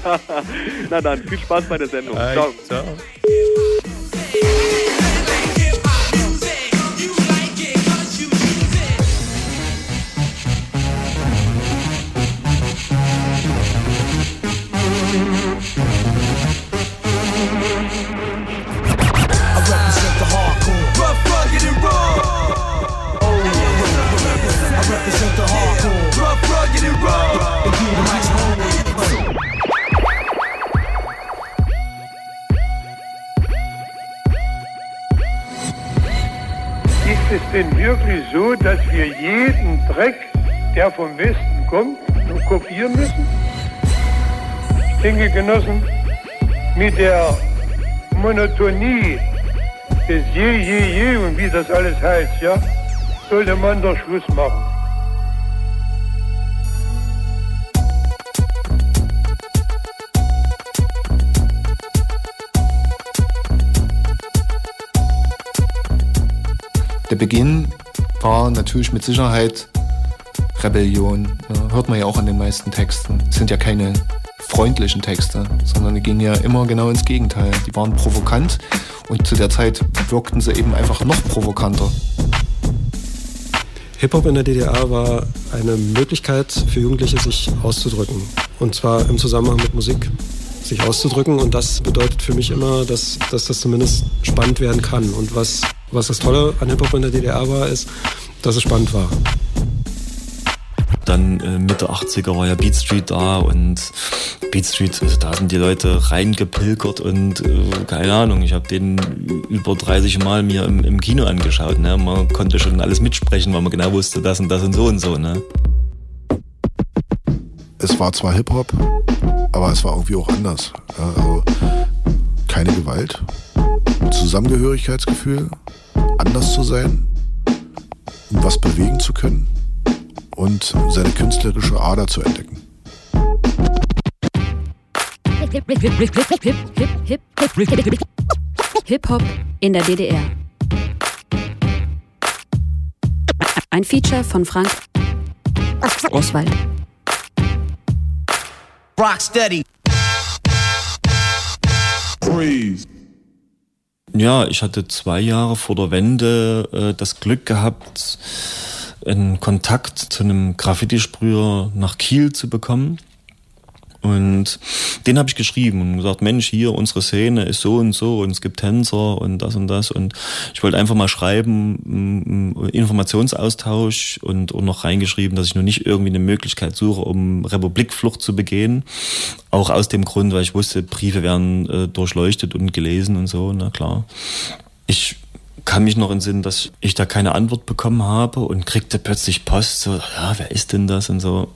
[laughs] Na dann, viel Spaß bei der Sendung. Hi, Ciao. ciao. So, dass wir jeden Dreck, der vom Westen kommt, nur kopieren müssen? Ich denke, Genossen, mit der Monotonie des Je, Je, Je und wie das alles heißt, ja, sollte man doch Schluss machen. Der Beginn war natürlich mit Sicherheit Rebellion. Ja, hört man ja auch an den meisten Texten. Es sind ja keine freundlichen Texte, sondern die gingen ja immer genau ins Gegenteil. Die waren provokant und zu der Zeit wirkten sie eben einfach noch provokanter. Hip-Hop in der DDR war eine Möglichkeit für Jugendliche, sich auszudrücken. Und zwar im Zusammenhang mit Musik sich auszudrücken. Und das bedeutet für mich immer, dass, dass das zumindest spannend werden kann. Und was, was das Tolle an Hip-Hop in der DDR war, ist, dass es spannend war. Dann äh, Mitte 80er war ja Beat Street da und Beat Street, also da sind die Leute reingepilgert und äh, keine Ahnung, ich habe den über 30 Mal mir im, im Kino angeschaut. Ne? Man konnte schon alles mitsprechen, weil man genau wusste, das und das und so und so. Ne? es war zwar Hip-Hop, aber es war irgendwie auch anders. Ja, also keine Gewalt, Zusammengehörigkeitsgefühl, anders zu sein, was bewegen zu können und seine künstlerische Ader zu entdecken. Hip-Hop in der DDR. Ein Feature von Frank Oswald. Rocksteady. Freeze. Ja, ich hatte zwei Jahre vor der Wende äh, das Glück gehabt, einen Kontakt zu einem Graffiti-Sprüher nach Kiel zu bekommen. Und den habe ich geschrieben und gesagt, Mensch, hier, unsere Szene ist so und so und es gibt Tänzer und das und das. Und ich wollte einfach mal schreiben, Informationsaustausch und, und noch reingeschrieben, dass ich nur nicht irgendwie eine Möglichkeit suche, um Republikflucht zu begehen. Auch aus dem Grund, weil ich wusste, Briefe werden äh, durchleuchtet und gelesen und so, na klar. Ich kann mich noch entsinnen, dass ich da keine Antwort bekommen habe und kriegte plötzlich Post, so, ja, wer ist denn das und so.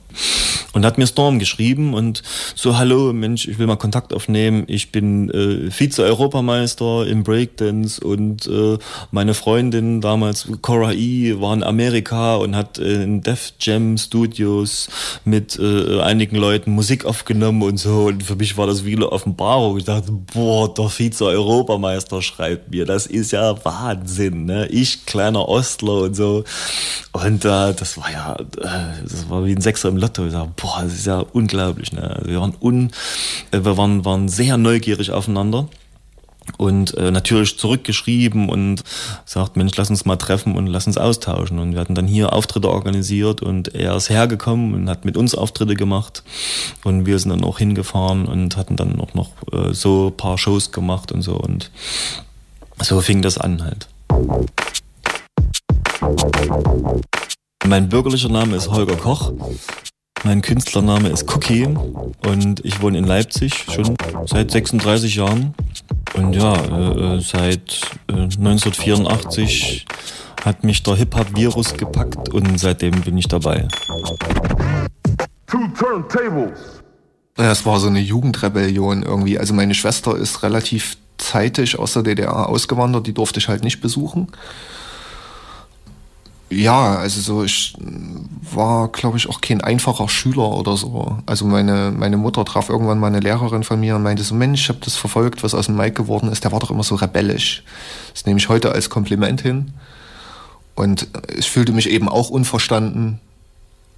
Und hat mir Storm geschrieben und so, hallo Mensch, ich will mal Kontakt aufnehmen. Ich bin äh, Vize-Europameister im Breakdance und äh, meine Freundin damals, Cora E., war in Amerika und hat äh, in Def Jam Studios mit äh, einigen Leuten Musik aufgenommen und so. Und für mich war das wie eine Offenbarung. Ich dachte, boah, der Vize-Europameister schreibt mir. Das ist ja Wahnsinn. Wahnsinn, ne? Ich, kleiner Ostler und so. Und äh, das war ja, äh, das war wie ein Sechser im Lotto. Ich sag, boah, das ist ja unglaublich. Ne? Also wir waren un, äh, wir waren, waren sehr neugierig aufeinander und äh, natürlich zurückgeschrieben und sagt, Mensch, lass uns mal treffen und lass uns austauschen. Und wir hatten dann hier Auftritte organisiert und er ist hergekommen und hat mit uns Auftritte gemacht. Und wir sind dann auch hingefahren und hatten dann auch noch äh, so ein paar Shows gemacht und so. Und so fing das an halt. Mein bürgerlicher Name ist Holger Koch. Mein Künstlername ist Cookie und ich wohne in Leipzig schon seit 36 Jahren. Und ja, äh, seit äh, 1984 hat mich der Hip-Hop-Virus gepackt und seitdem bin ich dabei. Two turntables. Ja, es war so eine Jugendrebellion irgendwie. Also meine Schwester ist relativ zeitig aus der DDR ausgewandert, die durfte ich halt nicht besuchen. Ja, also so, ich war, glaube ich, auch kein einfacher Schüler oder so. Also meine, meine Mutter traf irgendwann mal eine Lehrerin von mir und meinte so, Mensch, ich habe das verfolgt, was aus dem Mike geworden ist. Der war doch immer so rebellisch. Das nehme ich heute als Kompliment hin. Und ich fühlte mich eben auch unverstanden.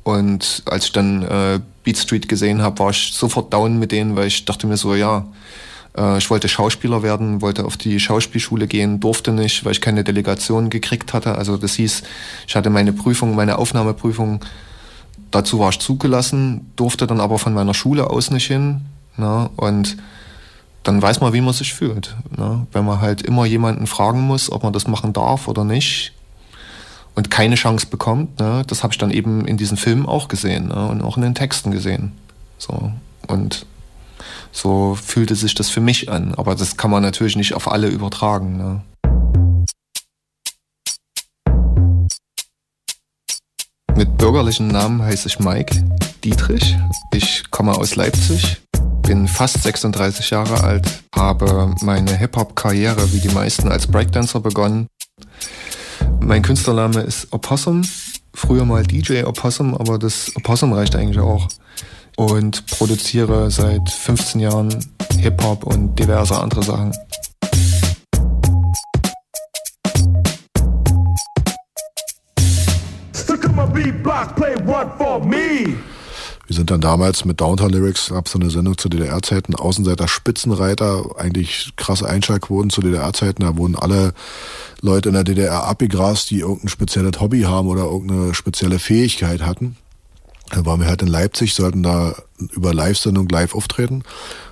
Und als ich dann äh, Beat Street gesehen habe, war ich sofort down mit denen, weil ich dachte mir so, ja, äh, ich wollte Schauspieler werden, wollte auf die Schauspielschule gehen, durfte nicht, weil ich keine Delegation gekriegt hatte. Also das hieß, ich hatte meine Prüfung, meine Aufnahmeprüfung, dazu war ich zugelassen, durfte dann aber von meiner Schule aus nicht hin. Ne? Und dann weiß man, wie man sich fühlt. Ne? Wenn man halt immer jemanden fragen muss, ob man das machen darf oder nicht und keine Chance bekommt, ne? das habe ich dann eben in diesen Filmen auch gesehen ne? und auch in den Texten gesehen. So. Und so fühlte sich das für mich an. Aber das kann man natürlich nicht auf alle übertragen. Ne? Mit bürgerlichen Namen heiße ich Mike Dietrich. Ich komme aus Leipzig, bin fast 36 Jahre alt, habe meine Hip-Hop-Karriere wie die meisten als Breakdancer begonnen. Mein Künstlername ist Opossum, früher mal DJ Opossum, aber das Opossum reicht eigentlich auch und produziere seit 15 Jahren Hip-Hop und diverse andere Sachen. Wir sind dann damals mit Downtown Lyrics, gab so eine Sendung zu DDR-Zeiten, Außenseiter Spitzenreiter, eigentlich krasse Einschaltquoten zu DDR-Zeiten, da wurden alle Leute in der DDR abgegrast, die irgendein spezielles Hobby haben oder irgendeine spezielle Fähigkeit hatten. Dann waren wir halt in Leipzig, sollten da über Live-Sendung live auftreten.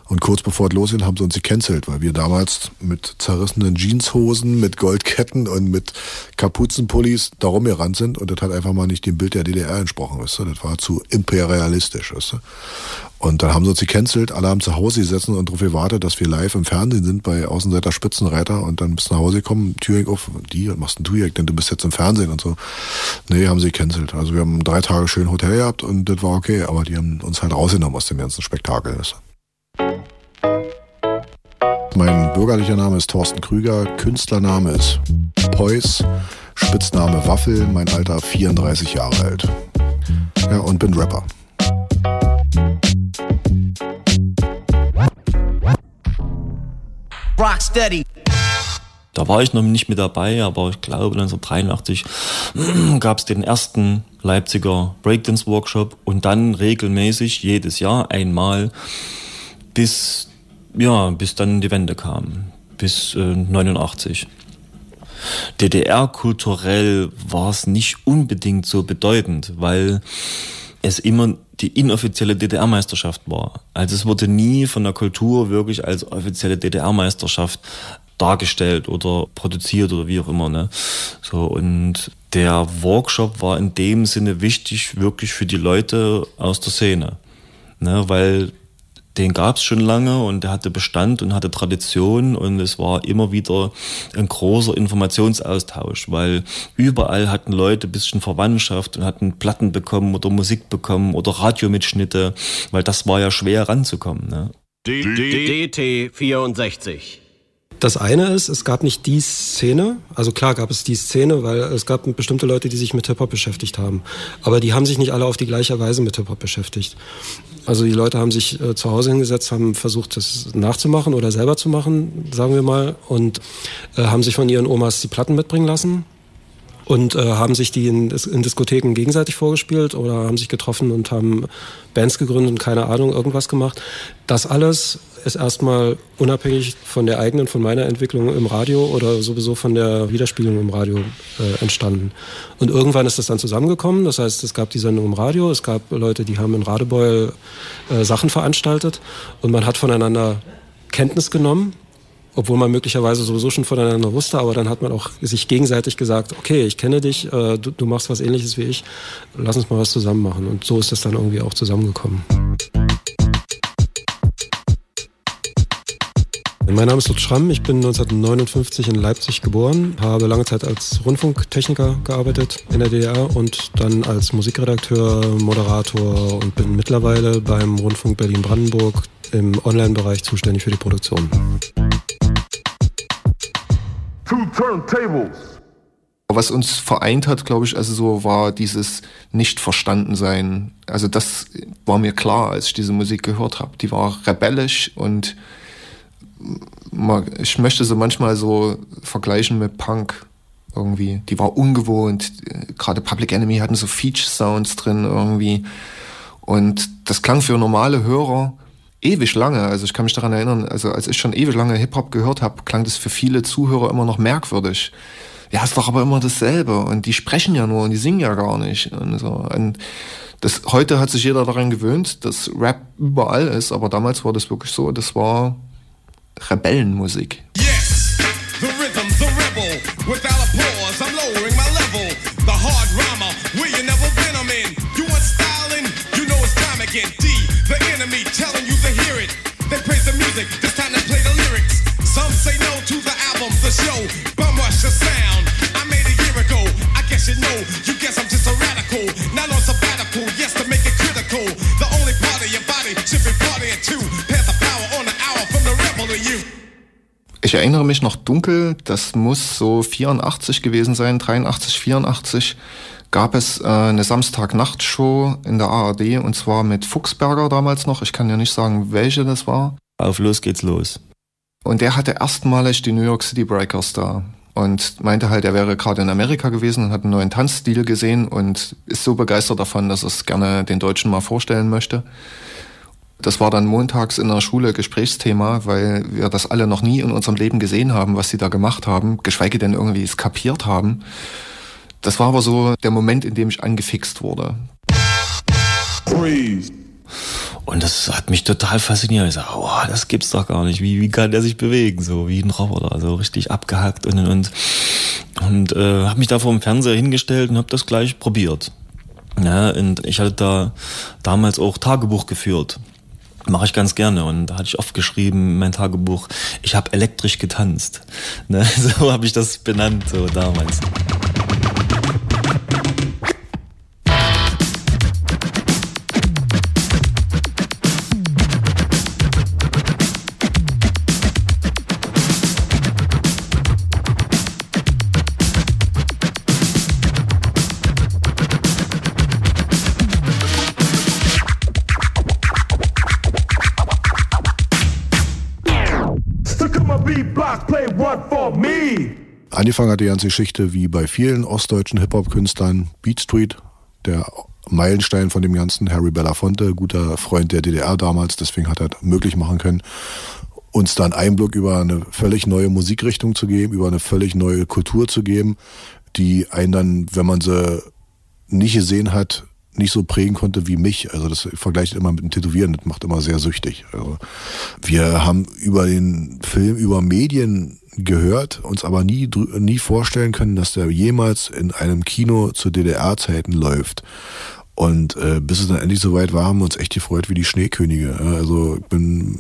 Und kurz bevor es losging, haben sie uns gecancelt, weil wir damals mit zerrissenen Jeanshosen, mit Goldketten und mit Kapuzenpullis darum gerannt sind. Und das hat einfach mal nicht dem Bild der DDR entsprochen, weißt du? Das war zu imperialistisch, weißt du? Und dann haben sie uns gecancelt, alle haben zu Hause gesessen und darauf gewartet, dass wir live im Fernsehen sind bei Außenseiter Spitzenreiter und dann bist du nach Hause gekommen, Tür auf, die, was machst denn du hier? Denn du bist jetzt im Fernsehen und so. Nee, haben sie gecancelt. Also wir haben drei Tage schön Hotel gehabt und das war okay, aber die haben uns halt rausgenommen aus dem ganzen Spektakel. Weißt du? Mein bürgerlicher Name ist Thorsten Krüger, Künstlername ist Peus, Spitzname Waffel, mein Alter 34 Jahre alt. Ja, und bin Rapper. Rocksteady. Da war ich noch nicht mit dabei, aber ich glaube 1983 gab es den ersten Leipziger Breakdance Workshop und dann regelmäßig jedes Jahr einmal bis ja bis dann die Wende kam bis äh, 89. DDR kulturell war es nicht unbedingt so bedeutend, weil es immer die inoffizielle DDR-Meisterschaft war. Also es wurde nie von der Kultur wirklich als offizielle DDR-Meisterschaft dargestellt oder produziert oder wie auch immer. Ne? So und der Workshop war in dem Sinne wichtig wirklich für die Leute aus der Szene, ne? weil den gab es schon lange und der hatte Bestand und hatte Tradition und es war immer wieder ein großer Informationsaustausch, weil überall hatten Leute ein bisschen Verwandtschaft und hatten Platten bekommen oder Musik bekommen oder Radiomitschnitte, weil das war ja schwer ranzukommen. Ne? DT 64. Das eine ist, es gab nicht die Szene, also klar gab es die Szene, weil es gab bestimmte Leute, die sich mit Hip-Hop beschäftigt haben. Aber die haben sich nicht alle auf die gleiche Weise mit Hip-Hop beschäftigt. Also die Leute haben sich äh, zu Hause hingesetzt, haben versucht, das nachzumachen oder selber zu machen, sagen wir mal, und äh, haben sich von ihren Omas die Platten mitbringen lassen und äh, haben sich die in, in Diskotheken gegenseitig vorgespielt oder haben sich getroffen und haben Bands gegründet und keine Ahnung, irgendwas gemacht. Das alles ist erstmal unabhängig von der eigenen, von meiner Entwicklung im Radio oder sowieso von der Widerspiegelung im Radio äh, entstanden. Und irgendwann ist das dann zusammengekommen. Das heißt, es gab die Sendung im Radio, es gab Leute, die haben in Radebeul äh, Sachen veranstaltet und man hat voneinander Kenntnis genommen obwohl man möglicherweise sowieso schon voneinander wusste, aber dann hat man auch sich gegenseitig gesagt, okay, ich kenne dich, äh, du, du, machst was ähnliches wie ich, lass uns mal was zusammen machen. Und so ist das dann irgendwie auch zusammengekommen. Mein Name ist Lutz Schramm, ich bin 1959 in Leipzig geboren, habe lange Zeit als Rundfunktechniker gearbeitet in der DDR und dann als Musikredakteur, Moderator und bin mittlerweile beim Rundfunk Berlin-Brandenburg im Online-Bereich zuständig für die Produktion. Two turntables. Was uns vereint hat, glaube ich, also so war dieses Nicht-Verstanden-Sein. Also das war mir klar, als ich diese Musik gehört habe. Die war rebellisch und ich möchte sie manchmal so vergleichen mit Punk irgendwie. Die war ungewohnt. Gerade Public Enemy hatten so Feature-Sounds drin irgendwie. Und das klang für normale Hörer ewig lange, also ich kann mich daran erinnern, also als ich schon ewig lange Hip-Hop gehört habe, klang das für viele Zuhörer immer noch merkwürdig. Ja, ist doch aber immer dasselbe und die sprechen ja nur und die singen ja gar nicht und so. Und das, heute hat sich jeder daran gewöhnt, dass Rap überall ist, aber damals war das wirklich so, das war Rebellenmusik. Music, this time they play the lyrics. Some say no to the album, the show, bum rush the sound. I made a year ago, I guess you know, you guess I'm just a radical. Not on sabbatical, yes, to make it critical. The only part of your body should be partying too. To. Ich erinnere mich noch dunkel, das muss so 84 gewesen sein, 83, 84, gab es äh, eine Samstagnacht-Show in der ARD und zwar mit Fuchsberger damals noch. Ich kann ja nicht sagen, welche das war. Auf los geht's los. Und der hatte erstmalig die New York City Breakers da und meinte halt, er wäre gerade in Amerika gewesen und hat einen neuen Tanzstil gesehen und ist so begeistert davon, dass er es gerne den Deutschen mal vorstellen möchte. Das war dann montags in der Schule Gesprächsthema, weil wir das alle noch nie in unserem Leben gesehen haben, was sie da gemacht haben, geschweige denn irgendwie es kapiert haben. Das war aber so der Moment, in dem ich angefixt wurde. Freeze. Und das hat mich total fasziniert. Ich sag, oh, das gibt's doch gar nicht. Wie, wie kann der sich bewegen? So wie ein Roboter, so richtig abgehackt und und und äh, habe mich da vor dem Fernseher hingestellt und habe das gleich probiert. Ja, und ich hatte da damals auch Tagebuch geführt. Mache ich ganz gerne und da hatte ich oft geschrieben, mein Tagebuch, ich habe elektrisch getanzt. [laughs] Ne? So habe ich das benannt, so damals. Angefangen hat die ganze Geschichte wie bei vielen ostdeutschen Hip-Hop-Künstlern Beat Street, der Meilenstein von dem Ganzen, Harry Belafonte, guter Freund der DDR damals, deswegen hat er möglich machen können, uns dann Einblick über eine völlig neue Musikrichtung zu geben, über eine völlig neue Kultur zu geben, die einen dann, wenn man sie nicht gesehen hat, nicht so prägen konnte wie mich. Also das vergleicht immer mit dem Tätowieren, das macht immer sehr süchtig. Also wir haben über den Film, über Medien gehört, uns aber nie, nie vorstellen können, dass der jemals in einem Kino zu DDR-Zeiten läuft. Und äh, bis es dann endlich soweit war, haben wir uns echt gefreut wie die Schneekönige. Also ich bin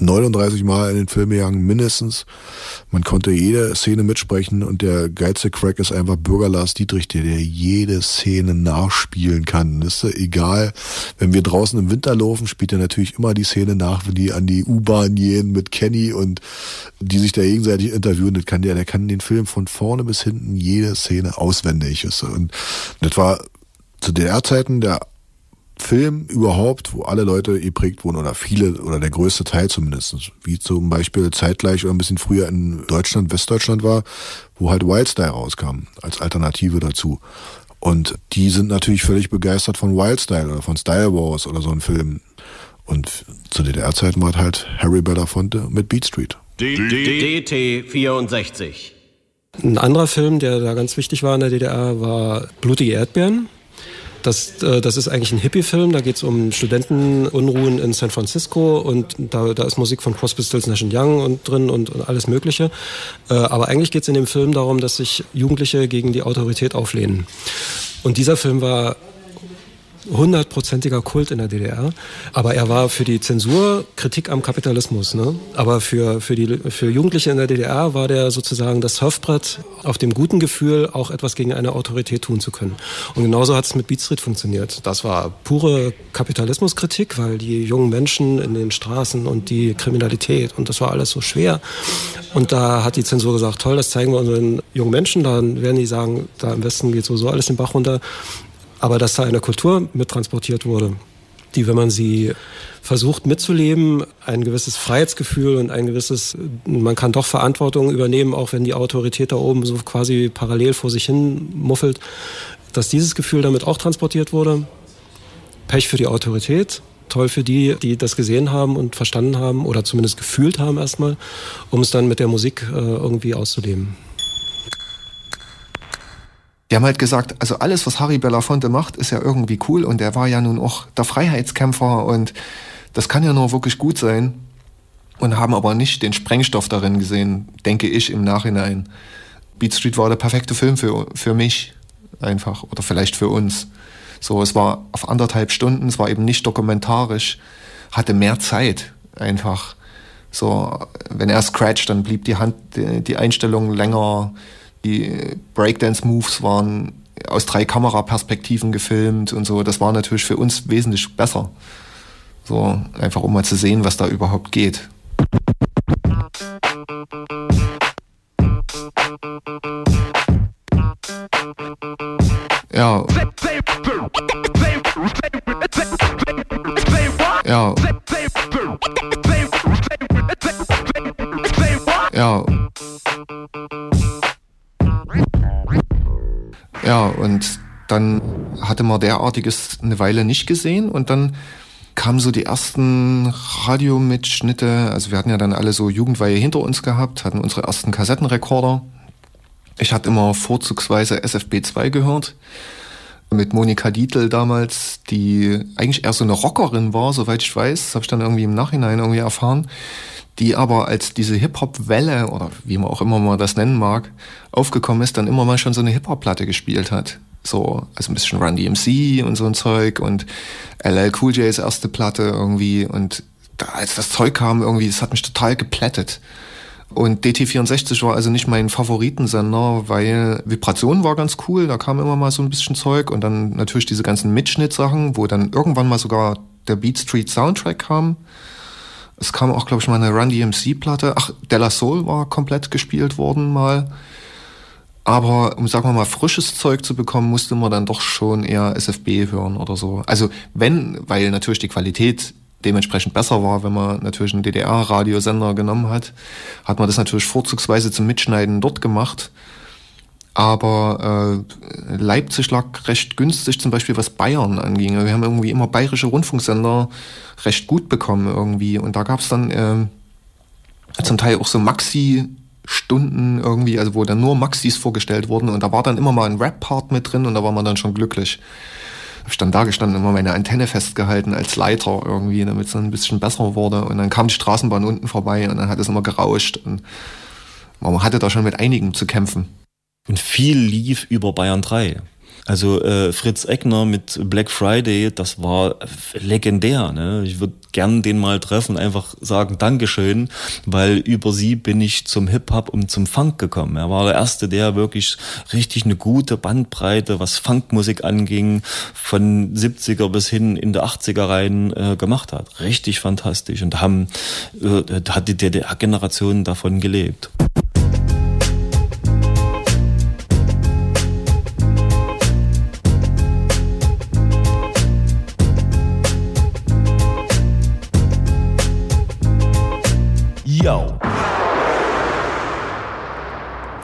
39 Mal in den Film gegangen, mindestens. Man konnte jede Szene mitsprechen und der geilste Crack ist einfach Bürger Lars Dietrich, der, der jede Szene nachspielen kann. Ist egal. Wenn wir draußen im Winter laufen, spielt er natürlich immer die Szene nach, wenn die an die U-Bahn gehen mit Kenny und die sich da gegenseitig interviewen. Das kann der, der kann den Film von vorne bis hinten jede Szene auswendig. Und das war zu DDR-Zeiten der Film überhaupt, wo alle Leute geprägt wurden oder viele oder der größte Teil zumindest, wie zum Beispiel zeitgleich oder ein bisschen früher in Deutschland, Westdeutschland war, wo halt Wildstyle rauskam als Alternative dazu. Und die sind natürlich völlig begeistert von Wildstyle oder von Style Wars oder so ein Film. Und zu DDR-Zeiten war halt Harry Belafonte mit Beat Street. DT 64. Ein anderer Film, der da ganz wichtig war in der DDR, war Blutige Erdbeeren. Das, äh, das ist eigentlich ein Hippie-Film, da geht es um Studentenunruhen in San Francisco und da, da ist Musik von Cross Pistols, Nash Young und drin und, und alles Mögliche. Äh, aber eigentlich geht es in dem Film darum, dass sich Jugendliche gegen die Autorität auflehnen. Und dieser Film war hundertprozentiger Kult in der DDR. Aber er war für die Zensur Kritik am Kapitalismus. Ne? Aber für, für, die, für Jugendliche in der DDR war der sozusagen das Surfbrett auf dem guten Gefühl, auch etwas gegen eine Autorität tun zu können. Und genauso hat es mit Beat Street funktioniert. Das war pure Kapitalismuskritik, weil die jungen Menschen in den Straßen und die Kriminalität und das war alles so schwer. Und da hat die Zensur gesagt, toll, das zeigen wir unseren jungen Menschen. Dann werden die sagen, da im Westen geht sowieso alles den Bach runter aber dass da eine Kultur mittransportiert wurde, die, wenn man sie versucht mitzuleben, ein gewisses Freiheitsgefühl und ein gewisses, man kann doch Verantwortung übernehmen, auch wenn die Autorität da oben so quasi parallel vor sich hin muffelt, dass dieses Gefühl damit auch transportiert wurde. Pech für die Autorität, toll für die, die das gesehen haben und verstanden haben oder zumindest gefühlt haben erstmal, um es dann mit der Musik äh, irgendwie auszuleben. Die haben halt gesagt, also alles, was Harry Belafonte macht, ist ja irgendwie cool und er war ja nun auch der Freiheitskämpfer und das kann ja nur wirklich gut sein und haben aber nicht den Sprengstoff darin gesehen, denke ich im Nachhinein. Beat Street war der perfekte Film für, für mich einfach oder vielleicht für uns. So, es war auf anderthalb Stunden, es war eben nicht dokumentarisch, hatte mehr Zeit einfach. So, wenn er scratcht, dann blieb die Hand, die, die Einstellung länger, die Breakdance-Moves waren aus drei Kameraperspektiven gefilmt und so. Das war natürlich für uns wesentlich besser. So, einfach um mal zu sehen, was da überhaupt geht. Ja. Ja. Ja. Ja, und dann hatte man derartiges eine Weile nicht gesehen und dann kamen so die ersten Radiomitschnitte. Also wir hatten ja dann alle so Jugendweihe hinter uns gehabt, hatten unsere ersten Kassettenrekorder. Ich hatte immer vorzugsweise SFB2 gehört. Mit Monika Dietl damals, die eigentlich eher so eine Rockerin war, soweit ich weiß. Das habe ich dann irgendwie im Nachhinein irgendwie erfahren die aber als diese Hip-Hop-Welle oder wie man auch immer man das nennen mag, aufgekommen ist, dann immer mal schon so eine Hip-Hop-Platte gespielt hat. So, also ein bisschen Run DMC und so ein Zeug und LL Cool J's erste Platte irgendwie und da, als das Zeug kam irgendwie, das hat mich total geplättet. Und DT64 war also nicht mein Favoritensender, weil Vibration war ganz cool, da kam immer mal so ein bisschen Zeug und dann natürlich diese ganzen Mitschnittsachen, wo dann irgendwann mal sogar der Beat Street Soundtrack kam. Es kam auch, glaube ich, mal eine Run DMC-Platte. Ach, Della Soul war komplett gespielt worden mal. Aber um, sagen wir mal, frisches Zeug zu bekommen, musste man dann doch schon eher SFB hören oder so. Also wenn, weil natürlich die Qualität dementsprechend besser war, wenn man natürlich einen DDR-Radiosender genommen hat, hat man das natürlich vorzugsweise zum Mitschneiden dort gemacht. Aber äh, Leipzig lag recht günstig, zum Beispiel was Bayern anging. Wir haben irgendwie immer bayerische Rundfunksender recht gut bekommen irgendwie. Und da gab es dann äh, zum Teil auch so Maxi-Stunden irgendwie, also wo dann nur Maxis vorgestellt wurden. Und da war dann immer mal ein Rap-Part mit drin und da war man dann schon glücklich. Hab ich dann da gestanden, immer meine Antenne festgehalten als Leiter irgendwie, damit es dann ein bisschen besser wurde. Und dann kam die Straßenbahn unten vorbei und dann hat es immer gerauscht. Und man hatte da schon mit einigen zu kämpfen. Und viel lief über Bayern 3. Also äh, Fritz Eckner mit Black Friday, das war legendär. Ne? Ich würde gern den mal treffen, einfach sagen Dankeschön, weil über sie bin ich zum Hip-Hop und zum Funk gekommen. Er war der Erste, der wirklich richtig eine gute Bandbreite, was Funkmusik anging, von 70er bis hin in der 80er rein äh, gemacht hat. Richtig fantastisch und haben, äh, hat die DDR-Generation davon gelebt.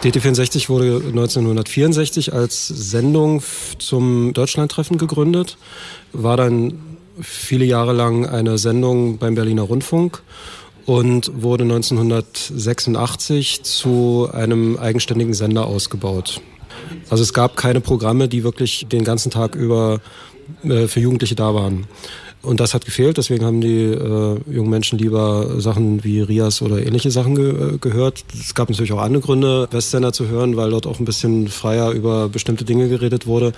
DT64 wurde 1964 als Sendung zum Deutschlandtreffen gegründet, war dann viele Jahre lang eine Sendung beim Berliner Rundfunk und wurde 1986 zu einem eigenständigen Sender ausgebaut. Also es gab keine Programme, die wirklich den ganzen Tag über äh, für Jugendliche da waren. Und das hat gefehlt, deswegen haben die äh, jungen Menschen lieber Sachen wie Rias oder ähnliche Sachen ge äh, gehört. Es gab natürlich auch andere Gründe, Westsender zu hören, weil dort auch ein bisschen freier über bestimmte Dinge geredet wurde.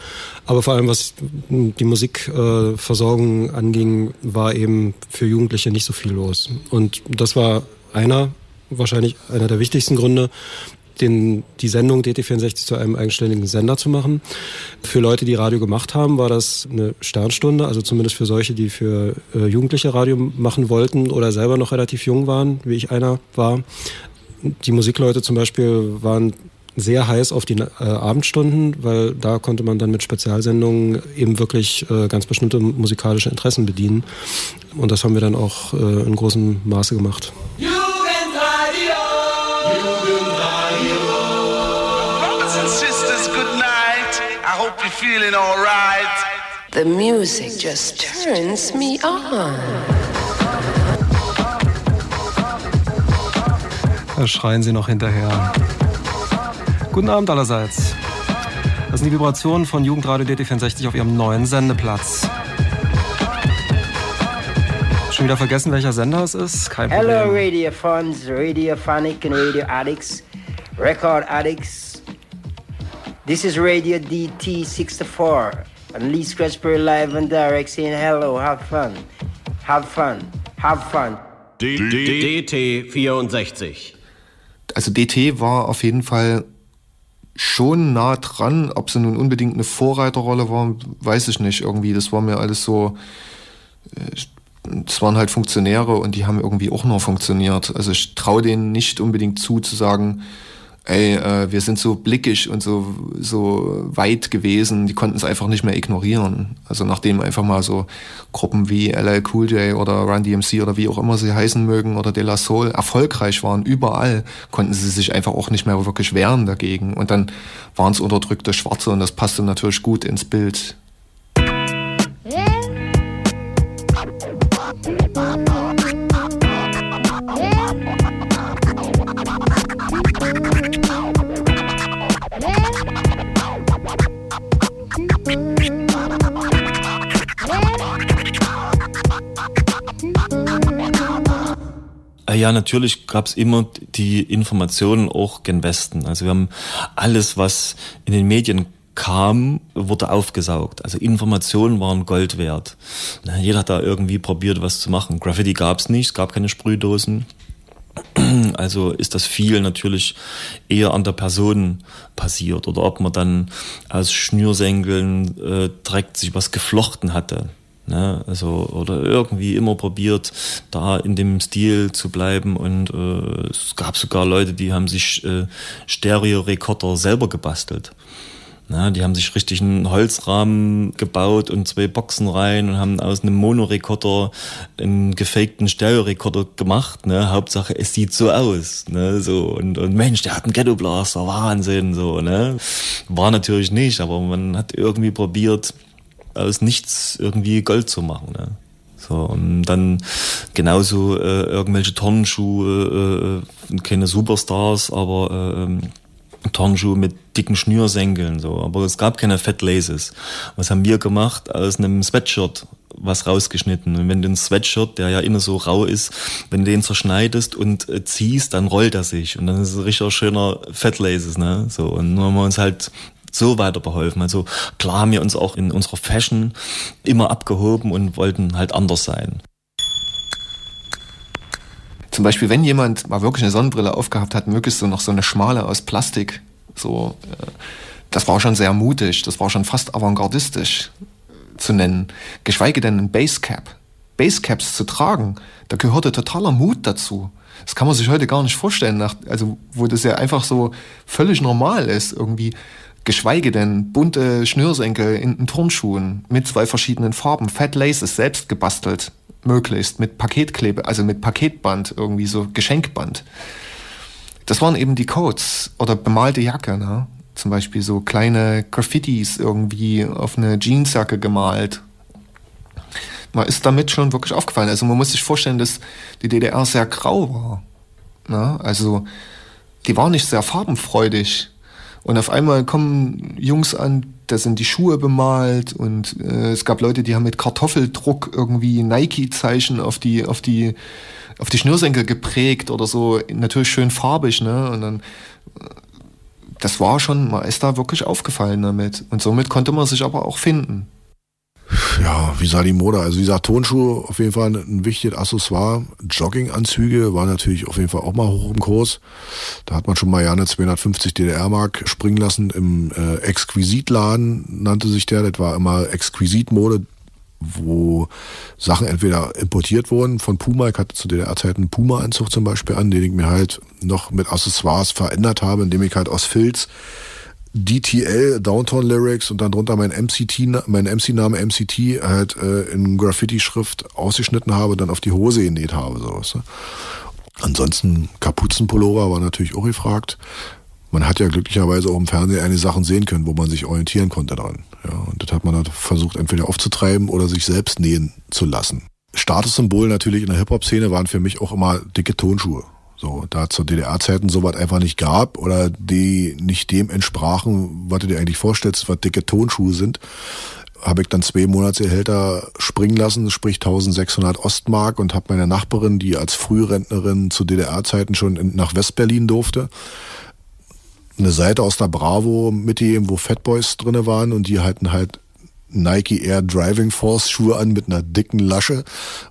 Aber vor allem, was die Musikversorgung äh, anging, war eben für Jugendliche nicht so viel los. Und das war einer, wahrscheinlich einer der wichtigsten Gründe, den, die Sendung DT64 zu einem eigenständigen Sender zu machen. Für Leute, die Radio gemacht haben, war das eine Sternstunde, also zumindest für solche, die für äh, Jugendliche Radio machen wollten oder selber noch relativ jung waren, wie ich einer war. Die Musikleute zum Beispiel waren sehr heiß auf die äh, Abendstunden, weil da konnte man dann mit Spezialsendungen eben wirklich äh, ganz bestimmte musikalische Interessen bedienen. Und das haben wir dann auch äh, in großem Maße gemacht. Brothers feeling alright. The music just turns me on. Da schreien sie noch hinterher. Guten Abend allerseits. Das sind die Vibrationen von Jugendradio DT64 auf ihrem neuen Sendeplatz. Schon wieder vergessen, welcher Sender es ist? Kein Problem. Hello, Radio Fans, Radio Phonic, and Radio Addicts, Record Addicts. This is Radio DT64, and Lee Scratchberry live and direct saying hello, have fun, have fun, have fun. DT 64. Also DT war auf jeden Fall schon nah dran. Ob sie nun unbedingt eine Vorreiterrolle war, weiß ich nicht irgendwie. Das war mir alles so. Es waren halt Funktionäre und die haben irgendwie auch noch funktioniert. Also ich traue denen nicht unbedingt zu, zu sagen, ey, äh, wir sind so blickig und so, so weit gewesen, die konnten es einfach nicht mehr ignorieren. Also nachdem einfach mal so Gruppen wie LL Cool J oder Run DMC oder wie auch immer sie heißen mögen oder De La Soul erfolgreich waren, überall konnten sie sich einfach auch nicht mehr wirklich wehren dagegen. Und dann waren es unterdrückte Schwarze und das passte natürlich gut ins Bild. Ja, natürlich gab es immer die Informationen auch gen Westen. Also wir haben alles, was in den Medien kam, wurde aufgesaugt. Also Informationen waren Gold wert. Jeder hat da irgendwie probiert, was zu machen. Graffiti gab es nicht, es gab keine Sprühdosen. [clears throat] Also ist das viel natürlich eher an der Person passiert oder ob man dann aus Schnürsenkeln äh, direkt sich was geflochten hatte. Ne? Also, oder irgendwie immer probiert, da in dem Stil zu bleiben. Und äh, es gab sogar Leute, die haben sich äh, Stereo-Rekorder selber gebastelt. Na, die haben sich richtig einen Holzrahmen gebaut und zwei Boxen rein und haben aus einem Monorekorder einen gefakten Stereo-Rekorder gemacht. Ne? Hauptsache, es sieht so aus. Ne? So, und, und Mensch, der hat einen Ghetto Blaster, Wahnsinn. So, ne? War natürlich nicht, aber man hat irgendwie probiert, aus nichts irgendwie Gold zu machen. Ne? So, und dann genauso äh, irgendwelche Tonnenschuhe, äh, keine Superstars, aber äh, Turnschuhe mit dicken Schnürsenkeln, so. Aber es gab keine Fat Laces. Was haben wir gemacht? Aus einem Sweatshirt was rausgeschnitten. Und wenn du ein Sweatshirt, der ja innen so rau ist, wenn du den zerschneidest und äh, ziehst, dann rollt er sich. Und dann ist es ein richtig schöner Fat Laces, ne? So. Und nur haben wir uns halt so weiter beholfen. Also klar haben wir uns auch in unserer Fashion immer abgehoben und wollten halt anders sein. Zum Beispiel, wenn jemand mal wirklich eine Sonnenbrille aufgehabt hat, möglichst so noch so eine schmale aus Plastik, so, äh, das war schon sehr mutig, das war schon fast avantgardistisch zu nennen. Geschweige denn ein Basecap. Basecaps zu tragen, da gehörte totaler Mut dazu. Das kann man sich heute gar nicht vorstellen, nach, also wo das ja einfach so völlig normal ist, irgendwie geschweige denn bunte Schnürsenkel in, in Turnschuhen mit zwei verschiedenen Farben, Fat Laces selbst gebastelt, möglichst mit Paketklebe, also mit Paketband, irgendwie so Geschenkband. das waren eben die Codes oder bemalte Jacke, ne? Zum Beispiel so kleine Graffitis irgendwie auf eine Jeansjacke gemalt. Man ist damit schon wirklich aufgefallen. Also man muss sich vorstellen, dass die DDR sehr grau war. Ne? Also die war nicht sehr farbenfreudig. Und auf einmal kommen Jungs an, da sind die Schuhe bemalt und äh, es gab Leute, die haben mit Kartoffeldruck irgendwie Nike-Zeichen auf die, auf die, auf die Schnürsenkel geprägt oder so, natürlich schön farbig, ne? Und dann, das war schon, man ist da wirklich aufgefallen damit. Und somit konnte man sich aber auch finden. Ja, wie sah die Mode? Also wie gesagt, Tonschuhe auf jeden Fall ein wichtiges Accessoire. Jogginganzüge war natürlich auf jeden Fall auch mal hoch im Kurs. Da hat man schon mal ja eine 250 DDR-Mark springen lassen im äh, Exquisitladen, nannte sich der. Das war immer Exquisitmode, wo Sachen entweder importiert wurden von Puma. Ich hatte zu DDR-Zeiten einen Puma-Anzug zum Beispiel an, den ich mir halt noch mit Accessoires verändert habe, indem ich halt aus Filz DTL, Downtown Lyrics und dann drunter mein MCT, mein MC-Name MCT halt äh, in Graffiti-Schrift ausgeschnitten habe, dann auf die Hose genäht habe. So, weißt du? Ansonsten Kapuzenpullover war natürlich auch gefragt. Man hat ja glücklicherweise auch im Fernsehen einige Sachen sehen können, wo man sich orientieren konnte dran. Ja, und das hat man dann versucht, entweder aufzutreiben oder sich selbst nähen zu lassen. Statussymbol natürlich in der Hip-Hop-Szene waren für mich auch immer dicke Tonschuhe. So, da zur DDR-Zeiten sowas einfach nicht gab oder die nicht dem entsprachen, was du dir eigentlich vorstellst, was dicke Tonschuhe sind, habe ich dann zwei Monatsgehälter springen lassen, sprich 1600 Ostmark und habe meine Nachbarin, die als Frührentnerin zu DDR-Zeiten schon in, nach Westberlin durfte, eine Seite aus der Bravo mitgegeben, wo Fatboys drinne waren und die hatten halt Nike Air Driving Force Schuhe an mit einer dicken Lasche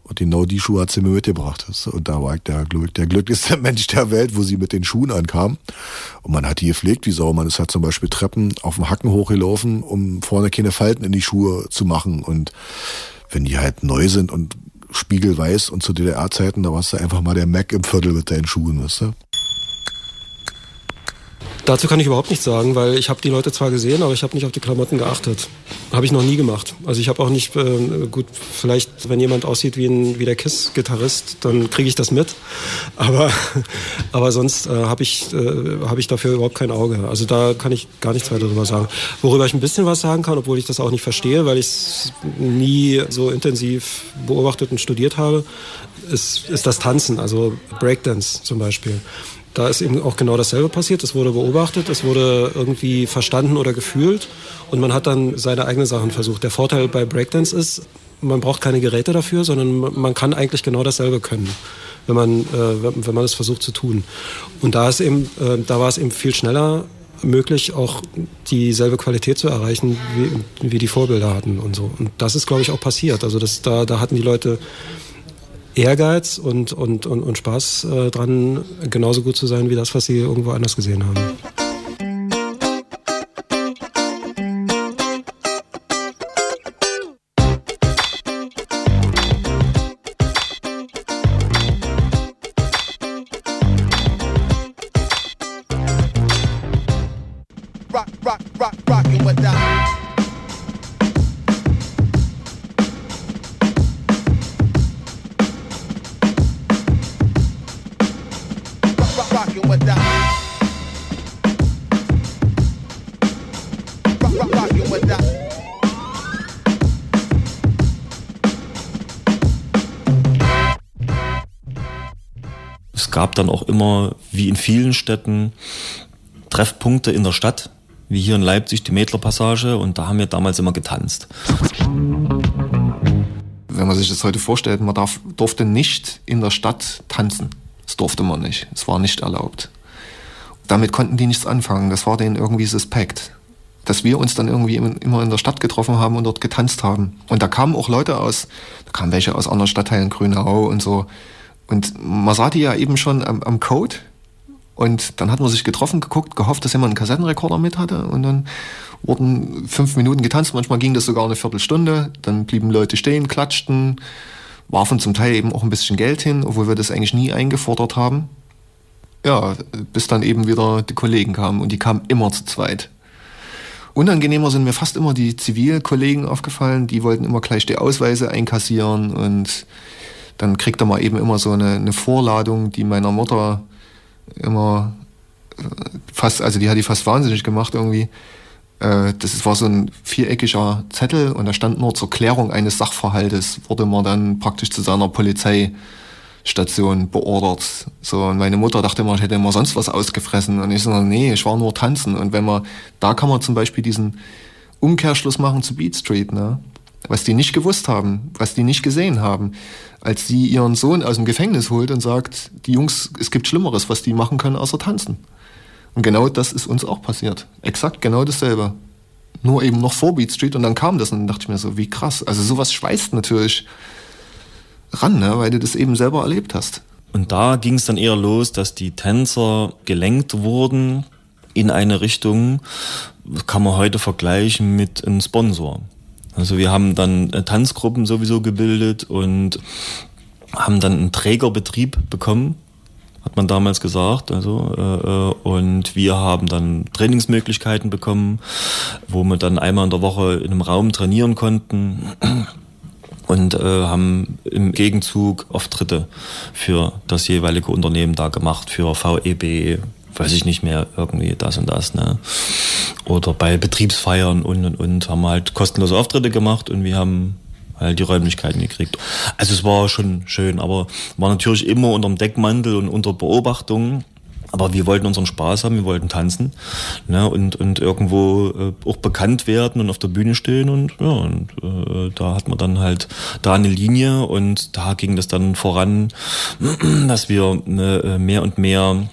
und genau die Schuhe hat sie mir mitgebracht. Und da war ich der, der glücklichste [laughs] Mensch der Welt, wo sie mit den Schuhen ankam. Und man hat die gepflegt wie Sau. Man ist halt zum Beispiel Treppen auf dem Hacken hochgelaufen, um vorne keine Falten in die Schuhe zu machen. Und wenn die halt neu sind und spiegelweiß und zu DDR-Zeiten, da warst du einfach mal der Mac im Viertel mit deinen Schuhen, weißt du? Dazu kann ich überhaupt nichts sagen, weil ich habe die Leute zwar gesehen, aber ich habe nicht auf die Klamotten geachtet. Habe ich noch nie gemacht. Also ich habe auch nicht, äh, gut, vielleicht wenn jemand aussieht wie, ein, wie der KISS-Gitarrist, dann kriege ich das mit. Aber, [laughs] aber sonst äh, habe ich, äh, hab ich dafür überhaupt kein Auge. Also da kann ich gar nichts weiter darüber sagen. Worüber ich ein bisschen was sagen kann, obwohl ich das auch nicht verstehe, weil ich es nie so intensiv beobachtet und studiert habe, ist, ist das Tanzen, also Breakdance zum Beispiel. Da ist eben auch genau dasselbe passiert. Es wurde beobachtet, es wurde irgendwie verstanden oder gefühlt und man hat dann seine eigenen Sachen versucht. Der Vorteil bei Breakdance ist, man braucht keine Geräte dafür, sondern man kann eigentlich genau dasselbe können, wenn man, äh, wenn man es versucht zu tun. Und da, ist eben, äh, da war es eben viel schneller möglich, auch dieselbe Qualität zu erreichen, wie, wie die Vorbilder hatten und so. Und das ist, glaube ich, auch passiert. Also das, da, da hatten die Leute Ehrgeiz und, und, und, und Spaß äh, dran, genauso gut zu sein wie das, was sie irgendwo anders gesehen haben. Vielen Städten, Treffpunkte in der Stadt, wie hier in Leipzig die Mädlerpassage und da haben wir damals immer getanzt. Wenn man sich das heute vorstellt, man darf, durfte nicht in der Stadt tanzen. Das durfte man nicht. Es war nicht erlaubt. Damit konnten die nichts anfangen. Das war denen irgendwie suspekt. Dass wir uns dann irgendwie immer in der Stadt getroffen haben und dort getanzt haben. Und da kamen auch Leute aus, da kamen welche aus anderen Stadtteilen, Grünau und so. Und man sah die ja eben schon am, am Code. Und dann hat man sich getroffen, geguckt, gehofft, dass jemand einen Kassettenrekorder mit hatte. Und dann wurden fünf Minuten getanzt. Manchmal ging das sogar eine Viertelstunde. Dann blieben Leute stehen, klatschten, warfen zum Teil eben auch ein bisschen Geld hin, obwohl wir das eigentlich nie eingefordert haben. Ja, bis dann eben wieder die Kollegen kamen. Und die kamen immer zu zweit. Unangenehmer sind mir fast immer die Zivilkollegen aufgefallen. Die wollten immer gleich die Ausweise einkassieren. Und dann kriegt er mal eben immer so eine, eine Vorladung, die meiner Mutter immer fast, also die hat die fast wahnsinnig gemacht irgendwie. Äh, das war so ein viereckiger Zettel und da stand nur zur Klärung eines Sachverhaltes, wurde man dann praktisch zu seiner Polizeistation beordert. So, und meine Mutter dachte immer, ich hätte immer sonst was ausgefressen. Und ich so, nee, ich war nur tanzen. Und wenn man, da kann man zum Beispiel diesen Umkehrschluss machen zu Beat Street, ne? Was die nicht gewusst haben, was die nicht gesehen haben. Als sie ihren Sohn aus dem Gefängnis holt und sagt, die Jungs, es gibt Schlimmeres, was die machen können, außer tanzen. Und genau das ist uns auch passiert. Exakt genau dasselbe. Nur eben noch vor Beat Street und dann kam das und dann dachte ich mir so, wie krass. Also sowas schweißt natürlich ran, ne? weil du das eben selber erlebt hast. Und da ging es dann eher los, dass die Tänzer gelenkt wurden in eine Richtung, kann man heute vergleichen mit einem Sponsor. Also wir haben dann äh, Tanzgruppen sowieso gebildet und haben dann einen Trägerbetrieb bekommen, hat man damals gesagt. Also äh, äh, und wir haben dann Trainingsmöglichkeiten bekommen, wo wir dann einmal in der Woche in einem Raum trainieren konnten [clears throat] und äh, haben im Gegenzug Auftritte für das jeweilige Unternehmen da gemacht, für VEB, weiß ich nicht mehr, irgendwie das und das, ne? Oder bei Betriebsfeiern und und und haben halt kostenlose Auftritte gemacht und wir haben halt die Räumlichkeiten gekriegt. Also es war schon schön, aber war natürlich immer unterm Deckmantel und unter Beobachtung. Aber wir wollten unseren Spaß haben, wir wollten tanzen ne, und, und irgendwo äh, auch bekannt werden und auf der Bühne stehen. Und ja, und äh, da hat man dann halt da eine Linie und da ging das dann voran, [clears throat] dass wir äh, mehr und mehr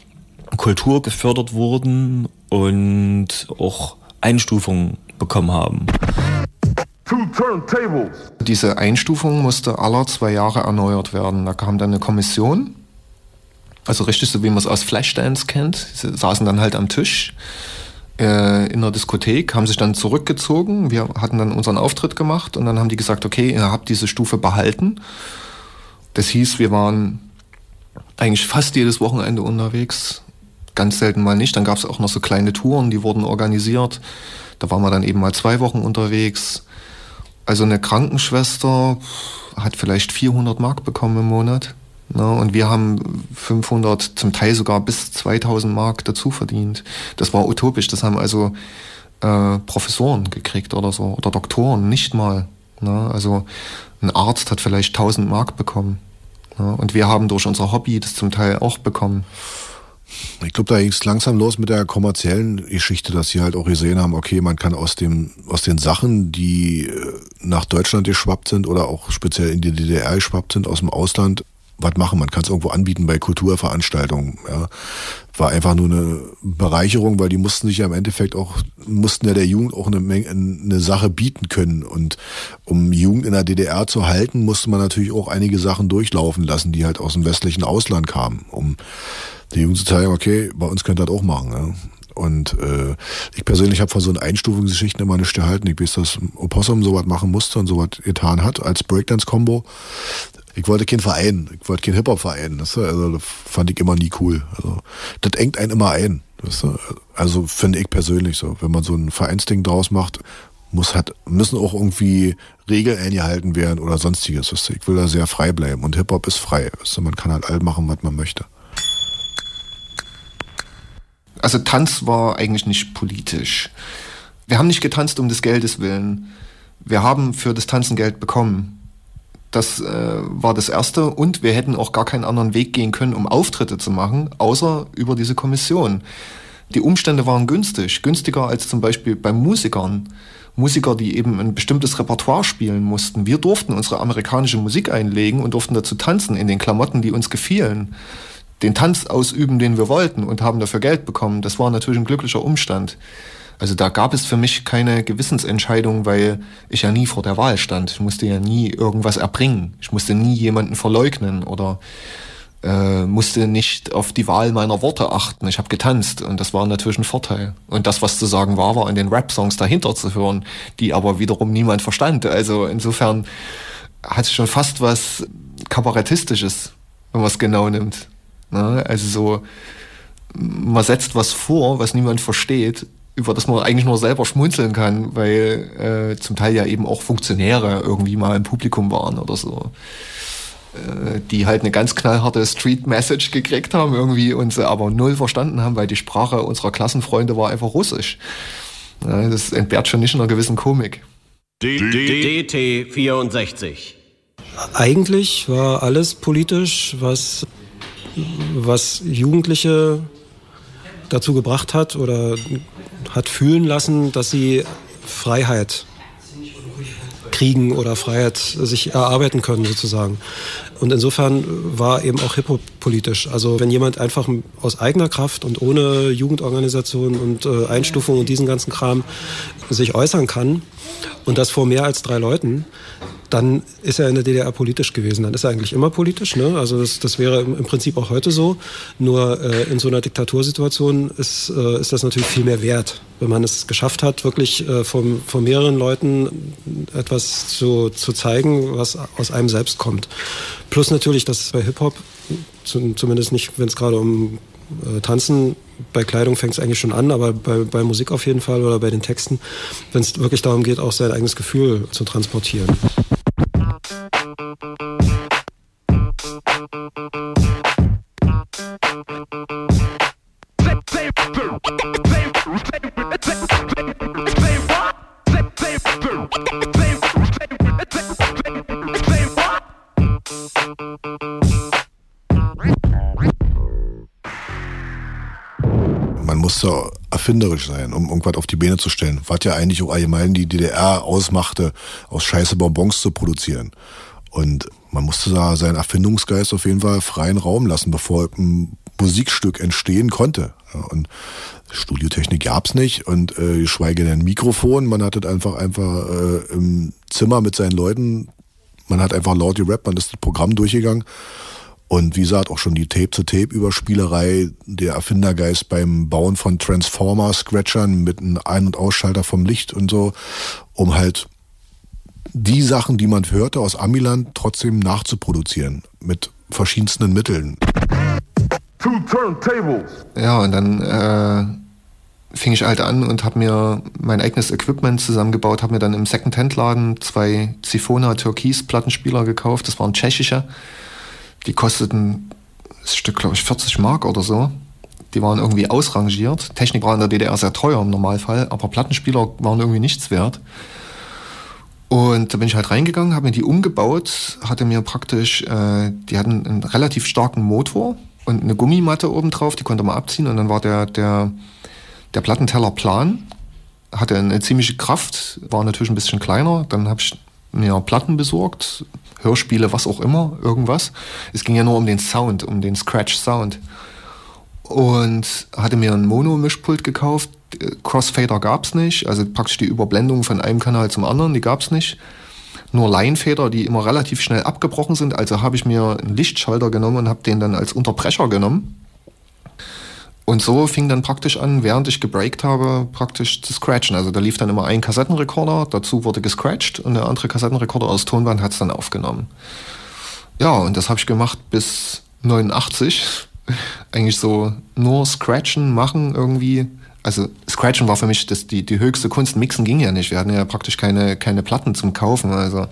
Kultur gefördert wurden und auch Einstufungen bekommen haben. Diese Einstufung musste aller zwei Jahre erneuert werden. Da kam dann eine Kommission, also richtig so wie man es aus Flashdance kennt. Sie saßen dann halt am Tisch äh, in der Diskothek, haben sich dann zurückgezogen. Wir hatten dann unseren Auftritt gemacht und dann haben die gesagt, okay, ihr habt diese Stufe behalten. Das hieß, wir waren eigentlich fast jedes Wochenende unterwegs, ganz selten mal nicht. Dann gab es auch noch so kleine Touren, die wurden organisiert. Da waren wir dann eben mal zwei Wochen unterwegs. Also eine Krankenschwester hat vielleicht 400 Mark bekommen im Monat. Ne? Und wir haben 500, zum Teil sogar bis 2000 Mark dazu verdient. Das war utopisch. Das haben also äh, Professoren gekriegt oder so, oder Doktoren, nicht mal. Ne? Also ein Arzt hat vielleicht 1000 Mark bekommen. Ne? Und wir haben durch unser Hobby das zum Teil auch bekommen. Ich glaube, da ging es langsam los mit der kommerziellen Geschichte, dass sie halt auch gesehen haben, okay, man kann aus dem, aus den Sachen, die äh, nach Deutschland geschwappt sind oder auch speziell in die DDR geschwappt sind, aus dem Ausland, was machen. Man kann es irgendwo anbieten bei Kulturveranstaltungen. Ja. War einfach nur eine Bereicherung, weil die mussten sich ja im Endeffekt auch, mussten ja der Jugend auch eine, Menge, eine Sache bieten können. Und um Jugend in der DDR zu halten, musste man natürlich auch einige Sachen durchlaufen lassen, die halt aus dem westlichen Ausland kamen, um die Jugend zu zeigen, okay, bei uns könnt ihr das auch machen. Ja. Und äh, ich persönlich habe von so einer Einstufungsgeschichten immer nichts gehalten. Ich weiß, dass Opossum sowas machen musste und sowas getan hat als Breakdance-Combo. Ich wollte keinen Verein, ich wollte keinen Hip-Hop-Verein. Also das fand ich immer nie cool. Also das engt einen immer ein. Weißt du? Also finde ich persönlich so. Wenn man so ein Vereinsding draus macht, muss halt, müssen auch irgendwie Regeln eingehalten werden oder sonstiges. Weißt du? Ich will da sehr frei bleiben. Und Hip-Hop ist frei. Weißt du? Man kann halt all machen, was man möchte. Also Tanz war eigentlich nicht politisch. Wir haben nicht getanzt um des Geldes willen. Wir haben für das Tanzen Geld bekommen. Das äh, war das Erste. Und wir hätten auch gar keinen anderen Weg gehen können, um Auftritte zu machen, außer über diese Kommission. Die Umstände waren günstig, günstiger als zum Beispiel bei Musikern. Musiker, die eben ein bestimmtes Repertoire spielen mussten. Wir durften unsere amerikanische Musik einlegen und durften dazu tanzen in den Klamotten, die uns gefielen den Tanz ausüben, den wir wollten und haben dafür Geld bekommen. Das war natürlich ein glücklicher Umstand. Also da gab es für mich keine Gewissensentscheidung, weil ich ja nie vor der Wahl stand. Ich musste ja nie irgendwas erbringen. Ich musste nie jemanden verleugnen oder äh, musste nicht auf die Wahl meiner Worte achten. Ich habe getanzt und das war natürlich ein Vorteil. Und das, was zu sagen war, war in den Rap-Songs dahinter zu hören, die aber wiederum niemand verstand. Also insofern hat es schon fast was Kabarettistisches, wenn man es genau nimmt. Ne? Also so, man setzt was vor, was niemand versteht, über das man eigentlich nur selber schmunzeln kann, weil äh, zum Teil ja eben auch Funktionäre irgendwie mal im Publikum waren oder so. äh, die halt eine ganz knallharte Street Message gekriegt haben irgendwie und sie aber null verstanden haben, weil die Sprache unserer Klassenfreunde war einfach Russisch. Ja, das entbehrt schon nicht einer gewissen Komik. DT 64. Eigentlich war alles politisch, was, was Jugendliche dazu gebracht hat oder hat fühlen lassen, dass sie Freiheit kriegen oder Freiheit sich erarbeiten können sozusagen. Und insofern war eben auch Hip-Hop politisch. Also wenn jemand einfach aus eigener Kraft und ohne Jugendorganisation und äh, Einstufung und diesen ganzen Kram sich äußern kann und das vor mehr als drei Leuten, dann ist er in der DDR politisch gewesen. Dann ist er eigentlich immer politisch. Ne? Also das, das wäre im Prinzip auch heute so. Nur äh, in so einer Diktatursituation ist, äh, ist das natürlich viel mehr wert, wenn man es geschafft hat, wirklich äh, von, von mehreren Leuten etwas zu, zu zeigen, was aus einem selbst kommt. Plus natürlich, dass bei Hip-Hop, zumindest nicht, wenn es gerade um äh, Tanzen, bei Kleidung fängt es eigentlich schon an, aber bei, bei Musik auf jeden Fall oder bei den Texten, wenn es wirklich darum geht, auch sein eigenes Gefühl zu transportieren. Man musste erfinderisch sein, um irgendwas auf die Beine zu stellen. Was ja eigentlich auch allgemein die DDR ausmachte, aus scheiße Bonbons zu produzieren. Und man musste da seinen Erfindungsgeist auf jeden Fall freien Raum lassen, bevor ein Musikstück entstehen konnte. Ja, und Studiotechnik gab's nicht und äh, geschweige denn Mikrofon. Man hat einfach einfach äh, im Zimmer mit seinen Leuten. Man hat einfach laut gerappt, man ist das Programm durchgegangen. Und wie gesagt, auch schon die Tape-zu-Tape-Überspielerei, der Erfindergeist beim Bauen von Transformer-Scratchern mit einem Ein- und Ausschalter vom Licht und so, um halt die Sachen, die man hörte aus Amiland, trotzdem nachzuproduzieren mit verschiedensten Mitteln. Two turntables. Ja, und dann äh, fing ich halt an und habe mir mein eigenes Equipment zusammengebaut, habe mir dann im Second-Hand-Laden zwei Zifona Türkis-Plattenspieler gekauft. Das waren tschechische. Die kosteten das Stück, glaube ich, 40 Mark oder so. Die waren irgendwie ausrangiert. Technik war in der DDR sehr teuer im Normalfall, aber Plattenspieler waren irgendwie nichts wert. Und da bin ich halt reingegangen, habe mir die umgebaut, hatte mir praktisch, äh, die hatten einen relativ starken Motor und eine Gummimatte oben drauf, die konnte man abziehen und dann war der, der, der Plattenteller plan, hatte eine ziemliche Kraft, war natürlich ein bisschen kleiner. Dann habe ich mir Platten besorgt, Hörspiele, was auch immer, irgendwas. Es ging ja nur um den Sound, um den Scratch-Sound. Und hatte mir ein Mono-Mischpult gekauft. Crossfader gab's nicht, also praktisch die Überblendung von einem Kanal zum anderen, die gab's nicht. Nur Leinfeder, die immer relativ schnell abgebrochen sind. Also habe ich mir einen Lichtschalter genommen und habe den dann als Unterbrecher genommen. Und so fing dann praktisch an, während ich gebreakt habe, praktisch zu scratchen. Also da lief dann immer ein Kassettenrekorder, dazu wurde gescratcht und der andere Kassettenrekorder aus Tonband hat es dann aufgenommen. Ja, und das habe ich gemacht bis 89. [laughs] Eigentlich so nur scratchen, machen irgendwie. Also scratchen war für mich das, die, die höchste Kunst. Mixen ging ja nicht. Wir hatten ja praktisch keine, keine Platten zum Kaufen. Also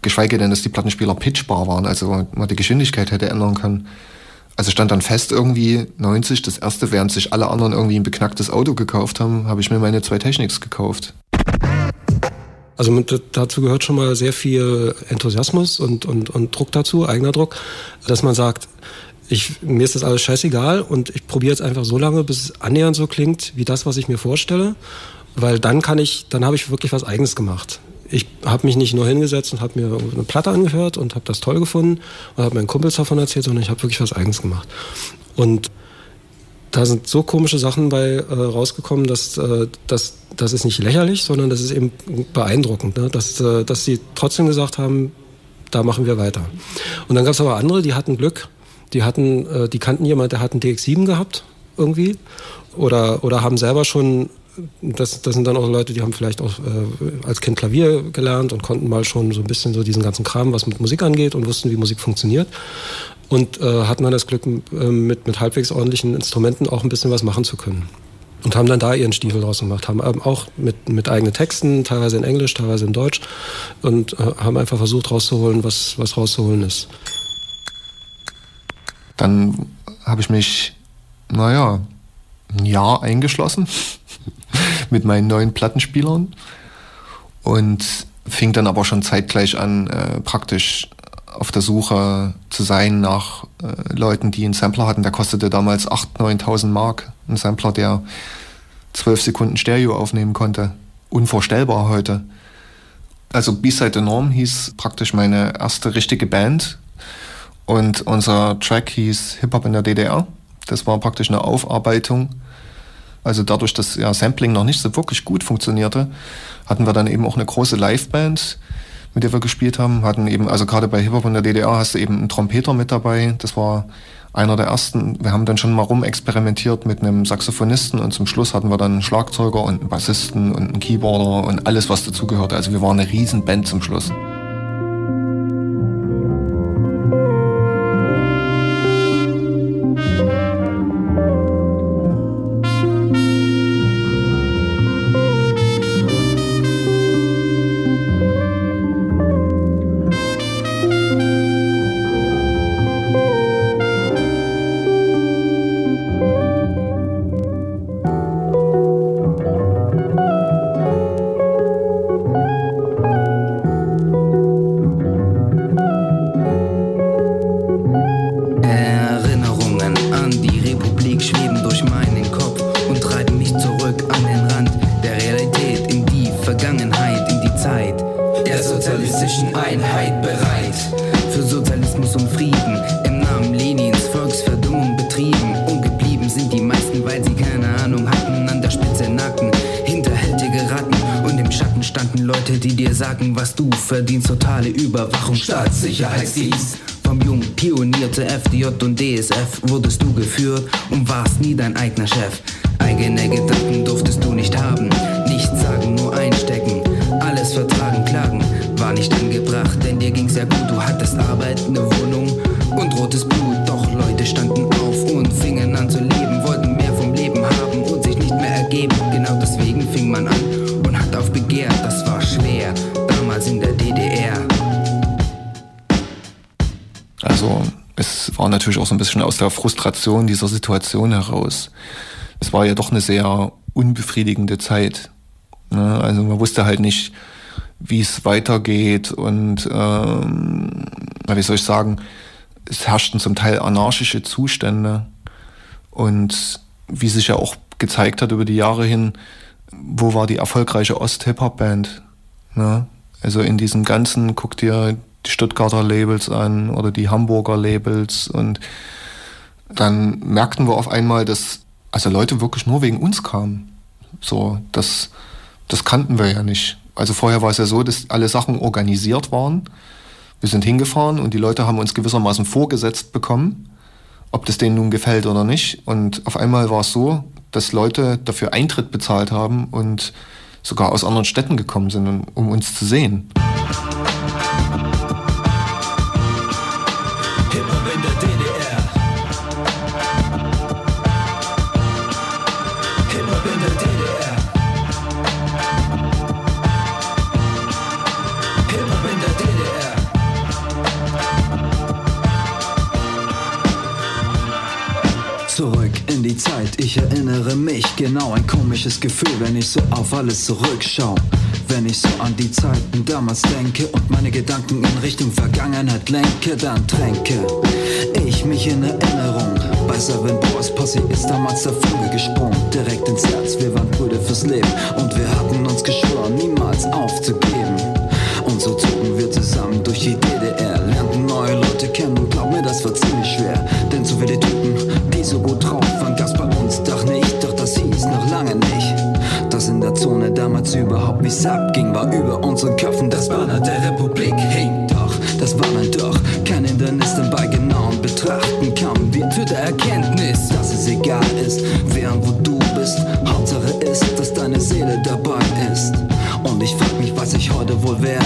geschweige denn, dass die Plattenspieler pitchbar waren, also man die Geschwindigkeit hätte ändern können. Also stand dann fest irgendwie 90, das erste, während sich alle anderen irgendwie ein beknacktes Auto gekauft haben, habe ich mir meine zwei Technics gekauft. Also mit, dazu gehört schon mal sehr viel Enthusiasmus und, und, und Druck dazu, eigener Druck, dass man sagt, ich, mir ist das alles scheißegal und ich probiere jetzt einfach so lange, bis es annähernd so klingt, wie das, was ich mir vorstelle. Weil dann kann ich, dann habe ich wirklich was Eigenes gemacht ich habe mich nicht nur hingesetzt und habe mir eine Platte angehört und habe das toll gefunden und habe meinen Kumpels davon erzählt, sondern ich habe wirklich was Eigenes gemacht. Und da sind so komische Sachen bei äh, rausgekommen, dass äh, das, das ist nicht lächerlich, sondern das ist eben beeindruckend, ne? dass, äh, dass sie trotzdem gesagt haben, da machen wir weiter. Und dann gab es aber andere, die hatten Glück, die hatten, äh, die kannten jemand, der hat einen DX7 gehabt irgendwie oder, oder haben selber schon das, das sind dann auch Leute, die haben vielleicht auch äh, als Kind Klavier gelernt und konnten mal schon so ein bisschen so diesen ganzen Kram, was mit Musik angeht und wussten, wie Musik funktioniert. Und äh, hatten dann das Glück, äh, mit, mit halbwegs ordentlichen Instrumenten auch ein bisschen was machen zu können. und haben dann da ihren Stiefel draus gemacht, haben ähm, auch mit, mit eigenen Texten, teilweise in Englisch, teilweise in Deutsch und äh, haben einfach versucht rauszuholen, was, was rauszuholen ist. Dann habe ich mich, naja, ein Jahr eingeschlossen [laughs] mit meinen neuen Plattenspielern und fing dann aber schon zeitgleich an, äh, praktisch auf der Suche zu sein nach äh, Leuten, die einen Sampler hatten. Der kostete damals 8.000, 9.000 Mark. Ein Sampler, der 12 Sekunden Stereo aufnehmen konnte. Unvorstellbar heute. Also B-Side the Norm hieß praktisch meine erste richtige Band. Und unser Track hieß Hip-Hop in der DDR. Das war praktisch eine Aufarbeitung. Also dadurch, dass ja Sampling noch nicht so wirklich gut funktionierte, hatten wir dann eben auch eine große Liveband, mit der wir gespielt haben. Hatten eben, also gerade bei Hip-Hop in der DDR hast du eben einen Trompeter mit dabei. Das war einer der ersten. Wir haben dann schon mal rumexperimentiert mit einem Saxophonisten und zum Schluss hatten wir dann einen Schlagzeuger und einen Bassisten und einen Keyboarder und alles, was dazugehörte. Also wir waren eine riesen Band zum Schluss. Überwachung, Staatssicherheitsdienst. Vom jungen Pionier zur FDJ und DSF wurdest du geführt und warst nie dein eigener Chef. Eigene Gedanken natürlich auch so ein bisschen aus der Frustration dieser Situation heraus. Es war ja doch eine sehr unbefriedigende Zeit. Ne? Also man wusste halt nicht, wie es weitergeht und ähm, wie soll ich sagen, es herrschten zum Teil anarchische Zustände und wie sich ja auch gezeigt hat über die Jahre hin, wo war die erfolgreiche Ost-Hip-Hop-Band? Ne? Also in diesem ganzen, guck dir die Stuttgarter Labels an oder die Hamburger Labels und dann merkten wir auf einmal, dass also Leute wirklich nur wegen uns kamen. So, das, das kannten wir ja nicht. Also vorher war es ja so, dass alle Sachen organisiert waren. Wir sind hingefahren und die Leute haben uns gewissermaßen vorgesetzt bekommen, ob das denen nun gefällt oder nicht. Und auf einmal war es so, dass Leute dafür Eintritt bezahlt haben und sogar aus anderen Städten gekommen sind, um uns zu sehen. Zeit, ich erinnere mich genau ein komisches Gefühl, wenn ich so auf alles zurückschau. Wenn ich so an die Zeiten damals denke und meine Gedanken in Richtung Vergangenheit lenke, dann tränke ich mich in Erinnerung. Bei Seven Boys Posse ist damals der Funke gesprungen, direkt ins Herz. Wir waren Brüder fürs Leben und wir hatten uns geschworen, niemals aufzugeben. Und so zogen wir zusammen durch die DDR, lernten neue Leute kennen und glaub mir, das war ziemlich schwer. Denn so viele Typen, die so gut drauf waren, gab's uns doch nicht, doch das hieß noch lange nicht. Dass in der Zone damals überhaupt nichts abging, war über unseren Köpfen das Banner der Republik hing. Doch, das war dann doch kein Hindernis, denn bei genauem Betrachten kamen wir zu der Erkenntnis, dass es egal ist, wer und wo du bist. Hauptsache ist, dass deine Seele dabei ist. Und ich frag mich, was ich heute wohl wär,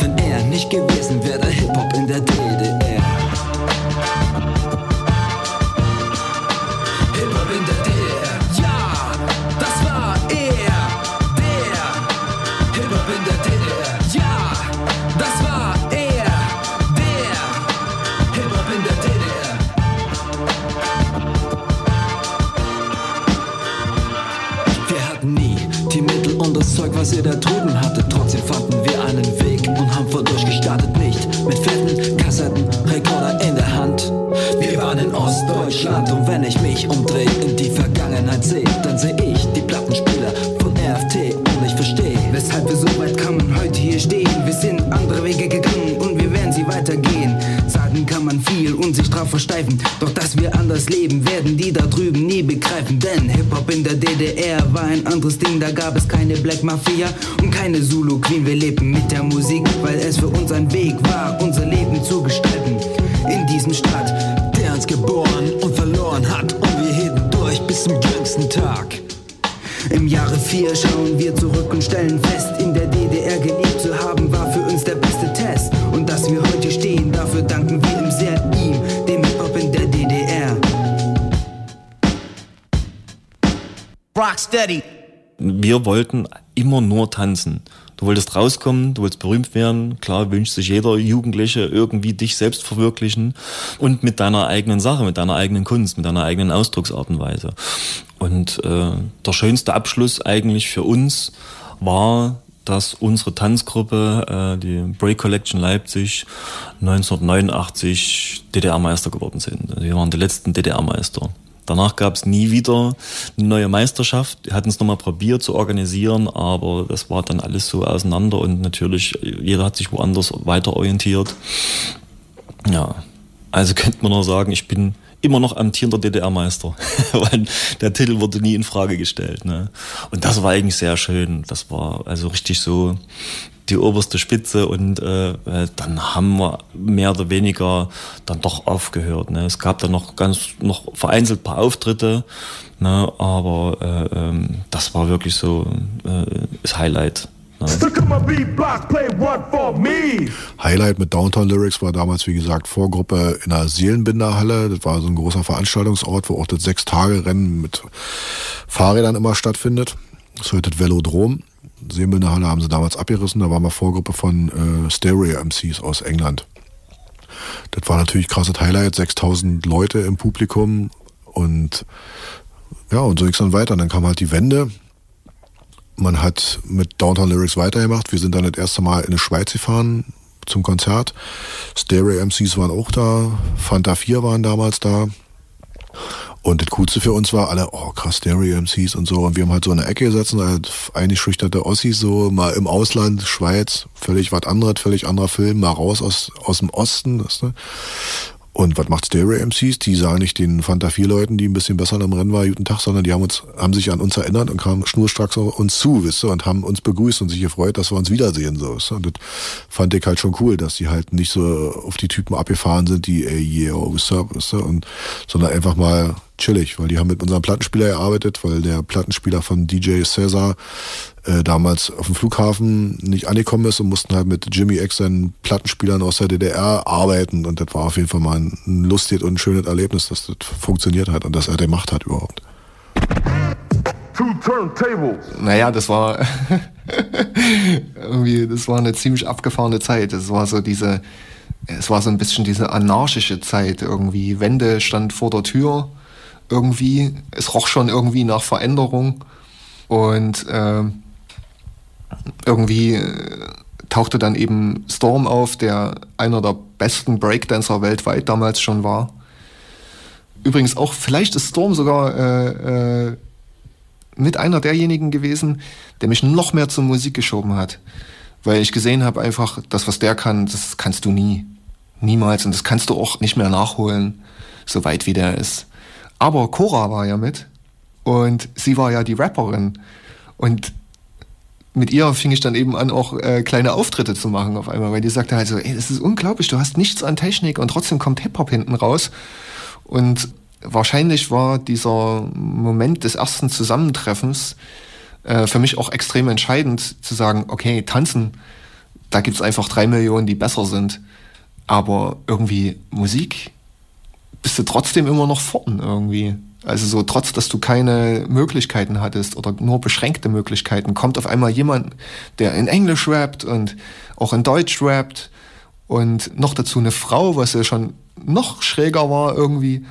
wenn er nicht gewesen wäre, der Hip-Hop in der DDR. Was ihr da drüben hattet. Trotzdem fanden wir einen Weg und haben voll durchgestartet. Nicht mit fetten Kassetten, Rekorder in der Hand. Wir waren in Ostdeutschland und wenn ich mich umdrehe in die Vergangenheit sehe, dann sehe ich die Plattenspieler von RFT und ich verstehe, weshalb wir so weit kamen, heute hier stehen. Wir sind andere Wege gegangen und wir werden sie weitergehen. Sagen kann man viel und sich drauf versteifen, doch dass wir anders leben, werden die da drüben nie begreifen. Denn Hip-Hop in der DDR war ein anderes Ding, da gab es keine Black Mafia und keine Zulu Queen. Wir lebten mit der Musik, weil es für uns ein Weg war, unser Leben zu gestalten. In diesem Stadt, der uns geboren und verloren hat und wir hielten durch bis zum jüngsten Tag. Im Jahre 4 schauen wir zurück und stellen fest, in der DDR gelebt zu haben, war für uns der dass wir heute stehen, dafür danken wir ihm sehr ihm, dem Hip-Hop in der DDR. Rocksteady. Wir wollten immer nur tanzen. Du wolltest rauskommen, du wolltest berühmt werden. Klar wünscht sich jeder Jugendliche irgendwie dich selbst verwirklichen und mit deiner eigenen Sache, mit deiner eigenen Kunst, mit deiner eigenen Ausdrucksart und Weise. Und äh, der schönste Abschluss eigentlich für uns war, dass unsere Tanzgruppe, äh, die Break Collection Leipzig, 1989 DDR-Meister geworden sind. Wir waren die letzten DDR-Meister. Danach gab es nie wieder eine neue Meisterschaft. Wir hatten es nochmal probiert zu organisieren, aber das war dann alles so auseinander und natürlich, jeder hat sich woanders weiter orientiert. Ja, also könnte man nur sagen, ich bin immer noch amtierender DDR-Meister, [laughs] weil der Titel wurde nie in Frage gestellt. Ne? Und das war eigentlich sehr schön. Das war also richtig so die oberste Spitze und äh, dann haben wir mehr oder weniger dann doch aufgehört. Ne? Es gab dann noch ganz noch vereinzelt paar Auftritte, ne? aber äh, ähm, das war wirklich so äh, das Highlight. Highlight mit Downtown Lyrics war damals, wie gesagt, Vorgruppe in der Seelenbinderhalle. Das war so ein großer Veranstaltungsort, wo auch das Sechs-Tage-Rennen mit Fahrrädern immer stattfindet. Das heute das Velodrom. Seelenbinderhalle haben sie damals abgerissen. Da waren wir Vorgruppe von äh, Stereo-MCs aus England. Das war natürlich krasses Highlight. 6000 Leute im Publikum und ja, und so ging es dann weiter. Und dann kam halt die Wende. Man hat mit Downtown Lyrics weitergemacht. Wir sind dann das erste Mal in die Schweiz gefahren zum Konzert. Stereo MCs waren auch da. Fanta 4 waren damals da. Und das Coolste für uns war alle, oh krass, Stereo MCs und so. Und wir haben halt so eine Ecke gesetzt und halt eingeschüchterte Ossis so mal im Ausland, Schweiz, völlig was anderes, völlig anderer Film, mal raus aus, aus dem Osten. Das, ne? Und was macht Stereo MCs? Die sagen nicht den Fanta 4 Leuten, die ein bisschen besser im Rennen waren, guten Tag, sondern die haben uns, haben sich an uns erinnert und kamen schnurstracks auf uns zu, wisst ihr, und haben uns begrüßt und sich gefreut, dass wir uns wiedersehen, so, wisst ihr? Und das fand ich halt schon cool, dass die halt nicht so auf die Typen abgefahren sind, die, ey, yeah, oh, wisst ihr, wisst ihr, und, sondern einfach mal chillig, weil die haben mit unserem Plattenspieler gearbeitet, weil der Plattenspieler von DJ Cesar äh, damals auf dem Flughafen nicht angekommen ist und mussten halt mit Jimmy X seinen Plattenspielern aus der DDR arbeiten und das war auf jeden Fall mal ein, ein lustiges und ein schönes Erlebnis, dass das funktioniert hat und dass er gemacht hat überhaupt. Two turntables. Naja, das war [laughs] irgendwie, das war eine ziemlich abgefahrene Zeit. Es war so diese, es war so ein bisschen diese anarchische Zeit irgendwie. Wende stand vor der Tür irgendwie. Es roch schon irgendwie nach Veränderung und äh, irgendwie tauchte dann eben Storm auf, der einer der besten Breakdancer weltweit damals schon war. Übrigens auch, vielleicht ist Storm sogar äh, äh, mit einer derjenigen gewesen, der mich noch mehr zur Musik geschoben hat. Weil ich gesehen habe einfach, das, was der kann, das kannst du nie. Niemals. Und das kannst du auch nicht mehr nachholen, so weit wie der ist. Aber Cora war ja mit und sie war ja die Rapperin. Und mit ihr fing ich dann eben an, auch äh, kleine Auftritte zu machen auf einmal, weil die sagte halt so, ey, das ist unglaublich, du hast nichts an Technik und trotzdem kommt Hip-Hop hinten raus. Und wahrscheinlich war dieser Moment des ersten Zusammentreffens äh, für mich auch extrem entscheidend, zu sagen, okay, tanzen, da gibt's einfach drei Millionen, die besser sind. Aber irgendwie Musik bist du trotzdem immer noch vorn irgendwie. Also so, trotz dass du keine Möglichkeiten hattest oder nur beschränkte Möglichkeiten, kommt auf einmal jemand, der in Englisch rappt und auch in Deutsch rappt und noch dazu eine Frau, was ja schon noch schräger war irgendwie.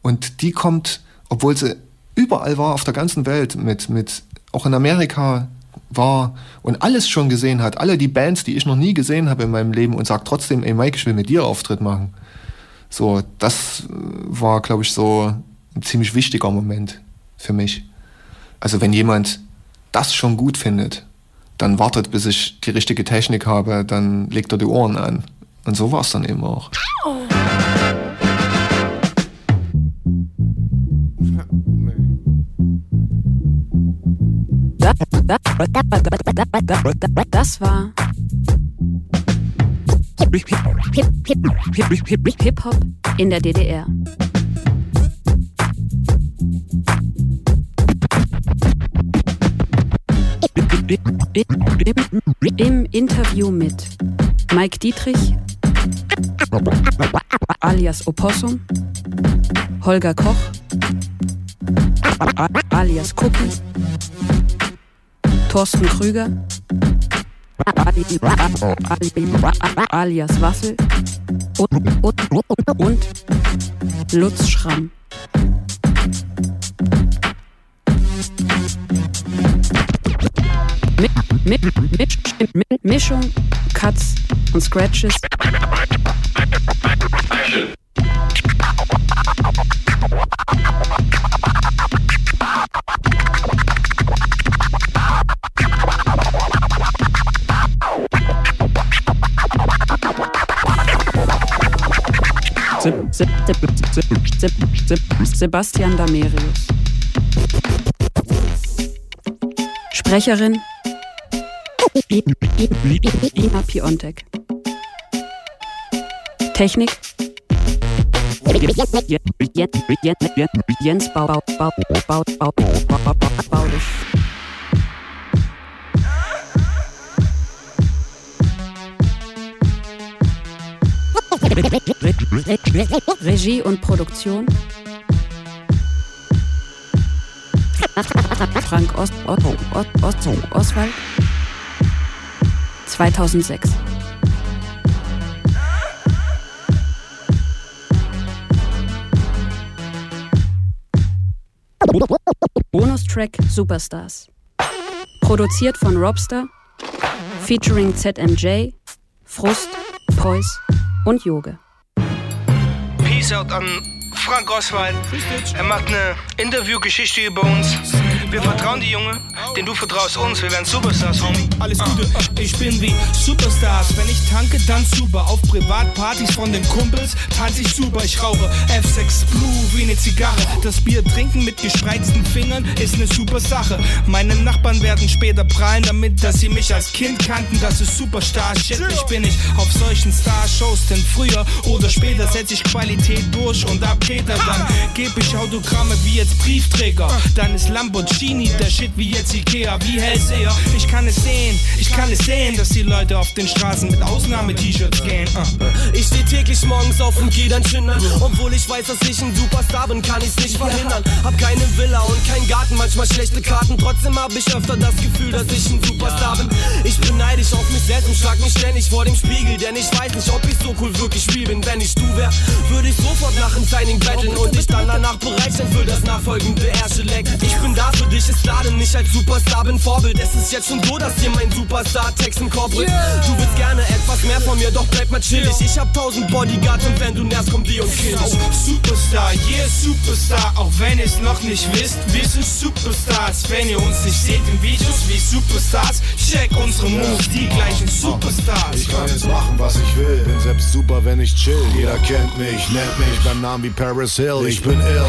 Und die kommt, obwohl sie überall war auf der ganzen Welt, mit, mit auch in Amerika, war und alles schon gesehen hat, alle die Bands, die ich noch nie gesehen habe in meinem Leben und sagt trotzdem, ey Mike, ich will mit dir Auftritt machen. So, das äh, war, glaube ich, so ein ziemlich wichtiger Moment für mich. Also wenn jemand das schon gut findet, dann wartet, bis ich die richtige Technik habe, dann legt er die Ohren an. Und so war es dann eben auch. Das war Hip-Hop in der DDR. Im Interview mit Mike Dietrich, alias Opossum, Holger Koch, alias Cookie, Thorsten Krüger, alias Waffel und, Lutz Schramm. Mi Mi Mi Mischung, Cuts und Scratches. Sebastian Damerius. Sprecherin Ina Piontek. Technik Jens Bau, Regie und Produktion? Frank Ost, Ost, Ost, Ost, Oswald? 2006 Bonustrack Superstars. Produziert von Robster, featuring ZNJ, Frust, Poise und Yoge. Peace out an Frank Oswald. Er macht eine Interviewgeschichte über uns. Wir vertrauen die Junge, den du vertraust uns. Wir werden Superstars, Homie. Alles Gute, ich bin wie Superstars. Wenn ich tanke, dann super. Auf Privatpartys von den Kumpels tanze ich super. Ich rauche F6 Blue wie eine Zigarre. Das Bier trinken mit gespreizten Fingern ist eine super Sache. Meine Nachbarn werden später prallen damit, dass sie mich als Kind kannten. Das ist Superstar. Shit, ich bin nicht auf solchen Star-Shows, denn früher oder später setze ich Qualität durch und ab geht. Dann gebe ich Autogramme wie jetzt Briefträger. Dann ist Lamborghini der Shit wie jetzt Ikea, wie Hellseher. Ich kann es sehen, ich kann es sehen, dass die Leute auf den Straßen mit Ausnahme-T-Shirts gehen. Uh. Ich steh täglich morgens auf und geh dann schindern. Obwohl ich weiß, dass ich ein Superstar bin, kann ich's nicht verhindern. Hab keine Villa und kein Garten, manchmal schlechte Karten. Trotzdem hab ich öfter das Gefühl, dass ich ein Superstar bin. Ich bin neidisch auf mich selbst und schlag mich ständig vor dem Spiegel. Denn ich weiß nicht, ob ich so cool wirklich spiel bin. Wenn ich du wär, würde ich sofort nach dem Signing betteln und ich dann danach bereit sein für das nachfolgende erste Leck. Ich bin da für dich, ist da, denn ich als Superstar bin Vorbild. Es ist jetzt schon so, dass dir mein Superstar-Text in Korb bringt. Du willst gerne etwas mehr von mir, doch bleib mal chillig. Ich hab tausend Bodyguards und wenn du nervst, kommt die und killt dich. Superstar, yeah, Superstar. Auch wenn ihr's noch nicht wisst, wir sind Superstars. Wenn ihr uns nicht seht in Videos wie Superstars, check unsere Moves, die gleichen Superstars. Ich kann jetzt machen, was ich will. Bin selbst super, wenn ich chill. Jeder kennt mich, nennt mich beim Namen wie Paris Hill. Ich bin ill.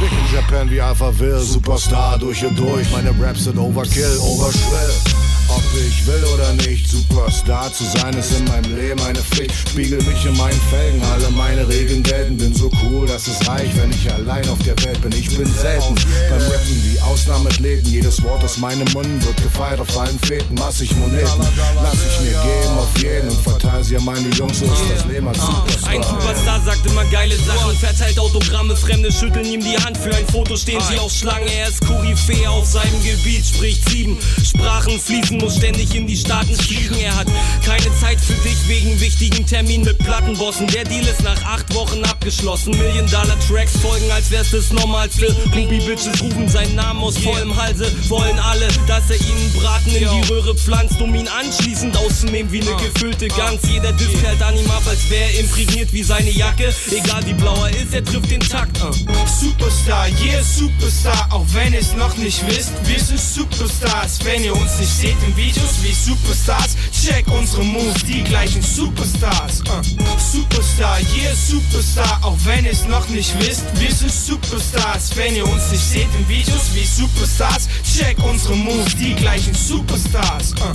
Big in Japan wie Alpha Will. Superstar durch und durch. Meine Raps sind Overkill, Overschrill. Ob ich will oder nicht, Superstar zu sein ist in meinem Leben eine Pflicht. Spiegel mich in meinen Felgen, alle meine Regeln gelten. Bin so cool, dass es reicht, wenn ich allein auf der Welt bin. Ich bin selten beim Rappen wie Ausnahmeathleten. Jedes Wort aus meinem Mund wird gefeiert auf allen Fäden. Massig Moneten lass ich mir geben auf jeden und verteile sie an meine Jungs. So ist das Leben als Superstar. Ein Superstar sagt immer geile Sachen, verteilt Autogramme, Fremde schütteln ihm die Hand. Für ein Foto stehen sie auf Schlange, er ist Koryphäe auf seinem Gebiet, spricht sieben Sprachen fließen, muss ständig in die Staaten fliegen. Er hat keine Zeit für dich wegen wichtigen Terminen mit Plattenbossen. Der Deal ist nach acht Wochen abgeschlossen. Million Dollar Tracks folgen, als wär's das Normalste. Groupie Bitches rufen seinen Namen aus vollem Halse. Wollen alle, dass er ihnen Braten in die Röhre pflanzt, um ihn anschließend auszunehmen wie eine gefüllte Gans. Jeder Disc hält an ihm ab, als wäre er imprägniert wie seine Jacke. Egal wie blau er ist, er trifft den Takt. Uh. Superstar, yeah, Superstar, auch wenn es noch nicht wisst, wir sind Superstars. Wenn ihr uns nicht seht in Videos wie Superstars, check unsere Moves, die gleichen Superstars. Uh. Superstar, yeah, Superstar, auch wenn ihr es noch nicht wisst, wir sind Superstars. Wenn ihr uns nicht seht in Videos wie Superstars, check unsere Moves, die gleichen Superstars. Uh.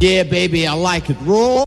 Yeah, baby, I like it raw.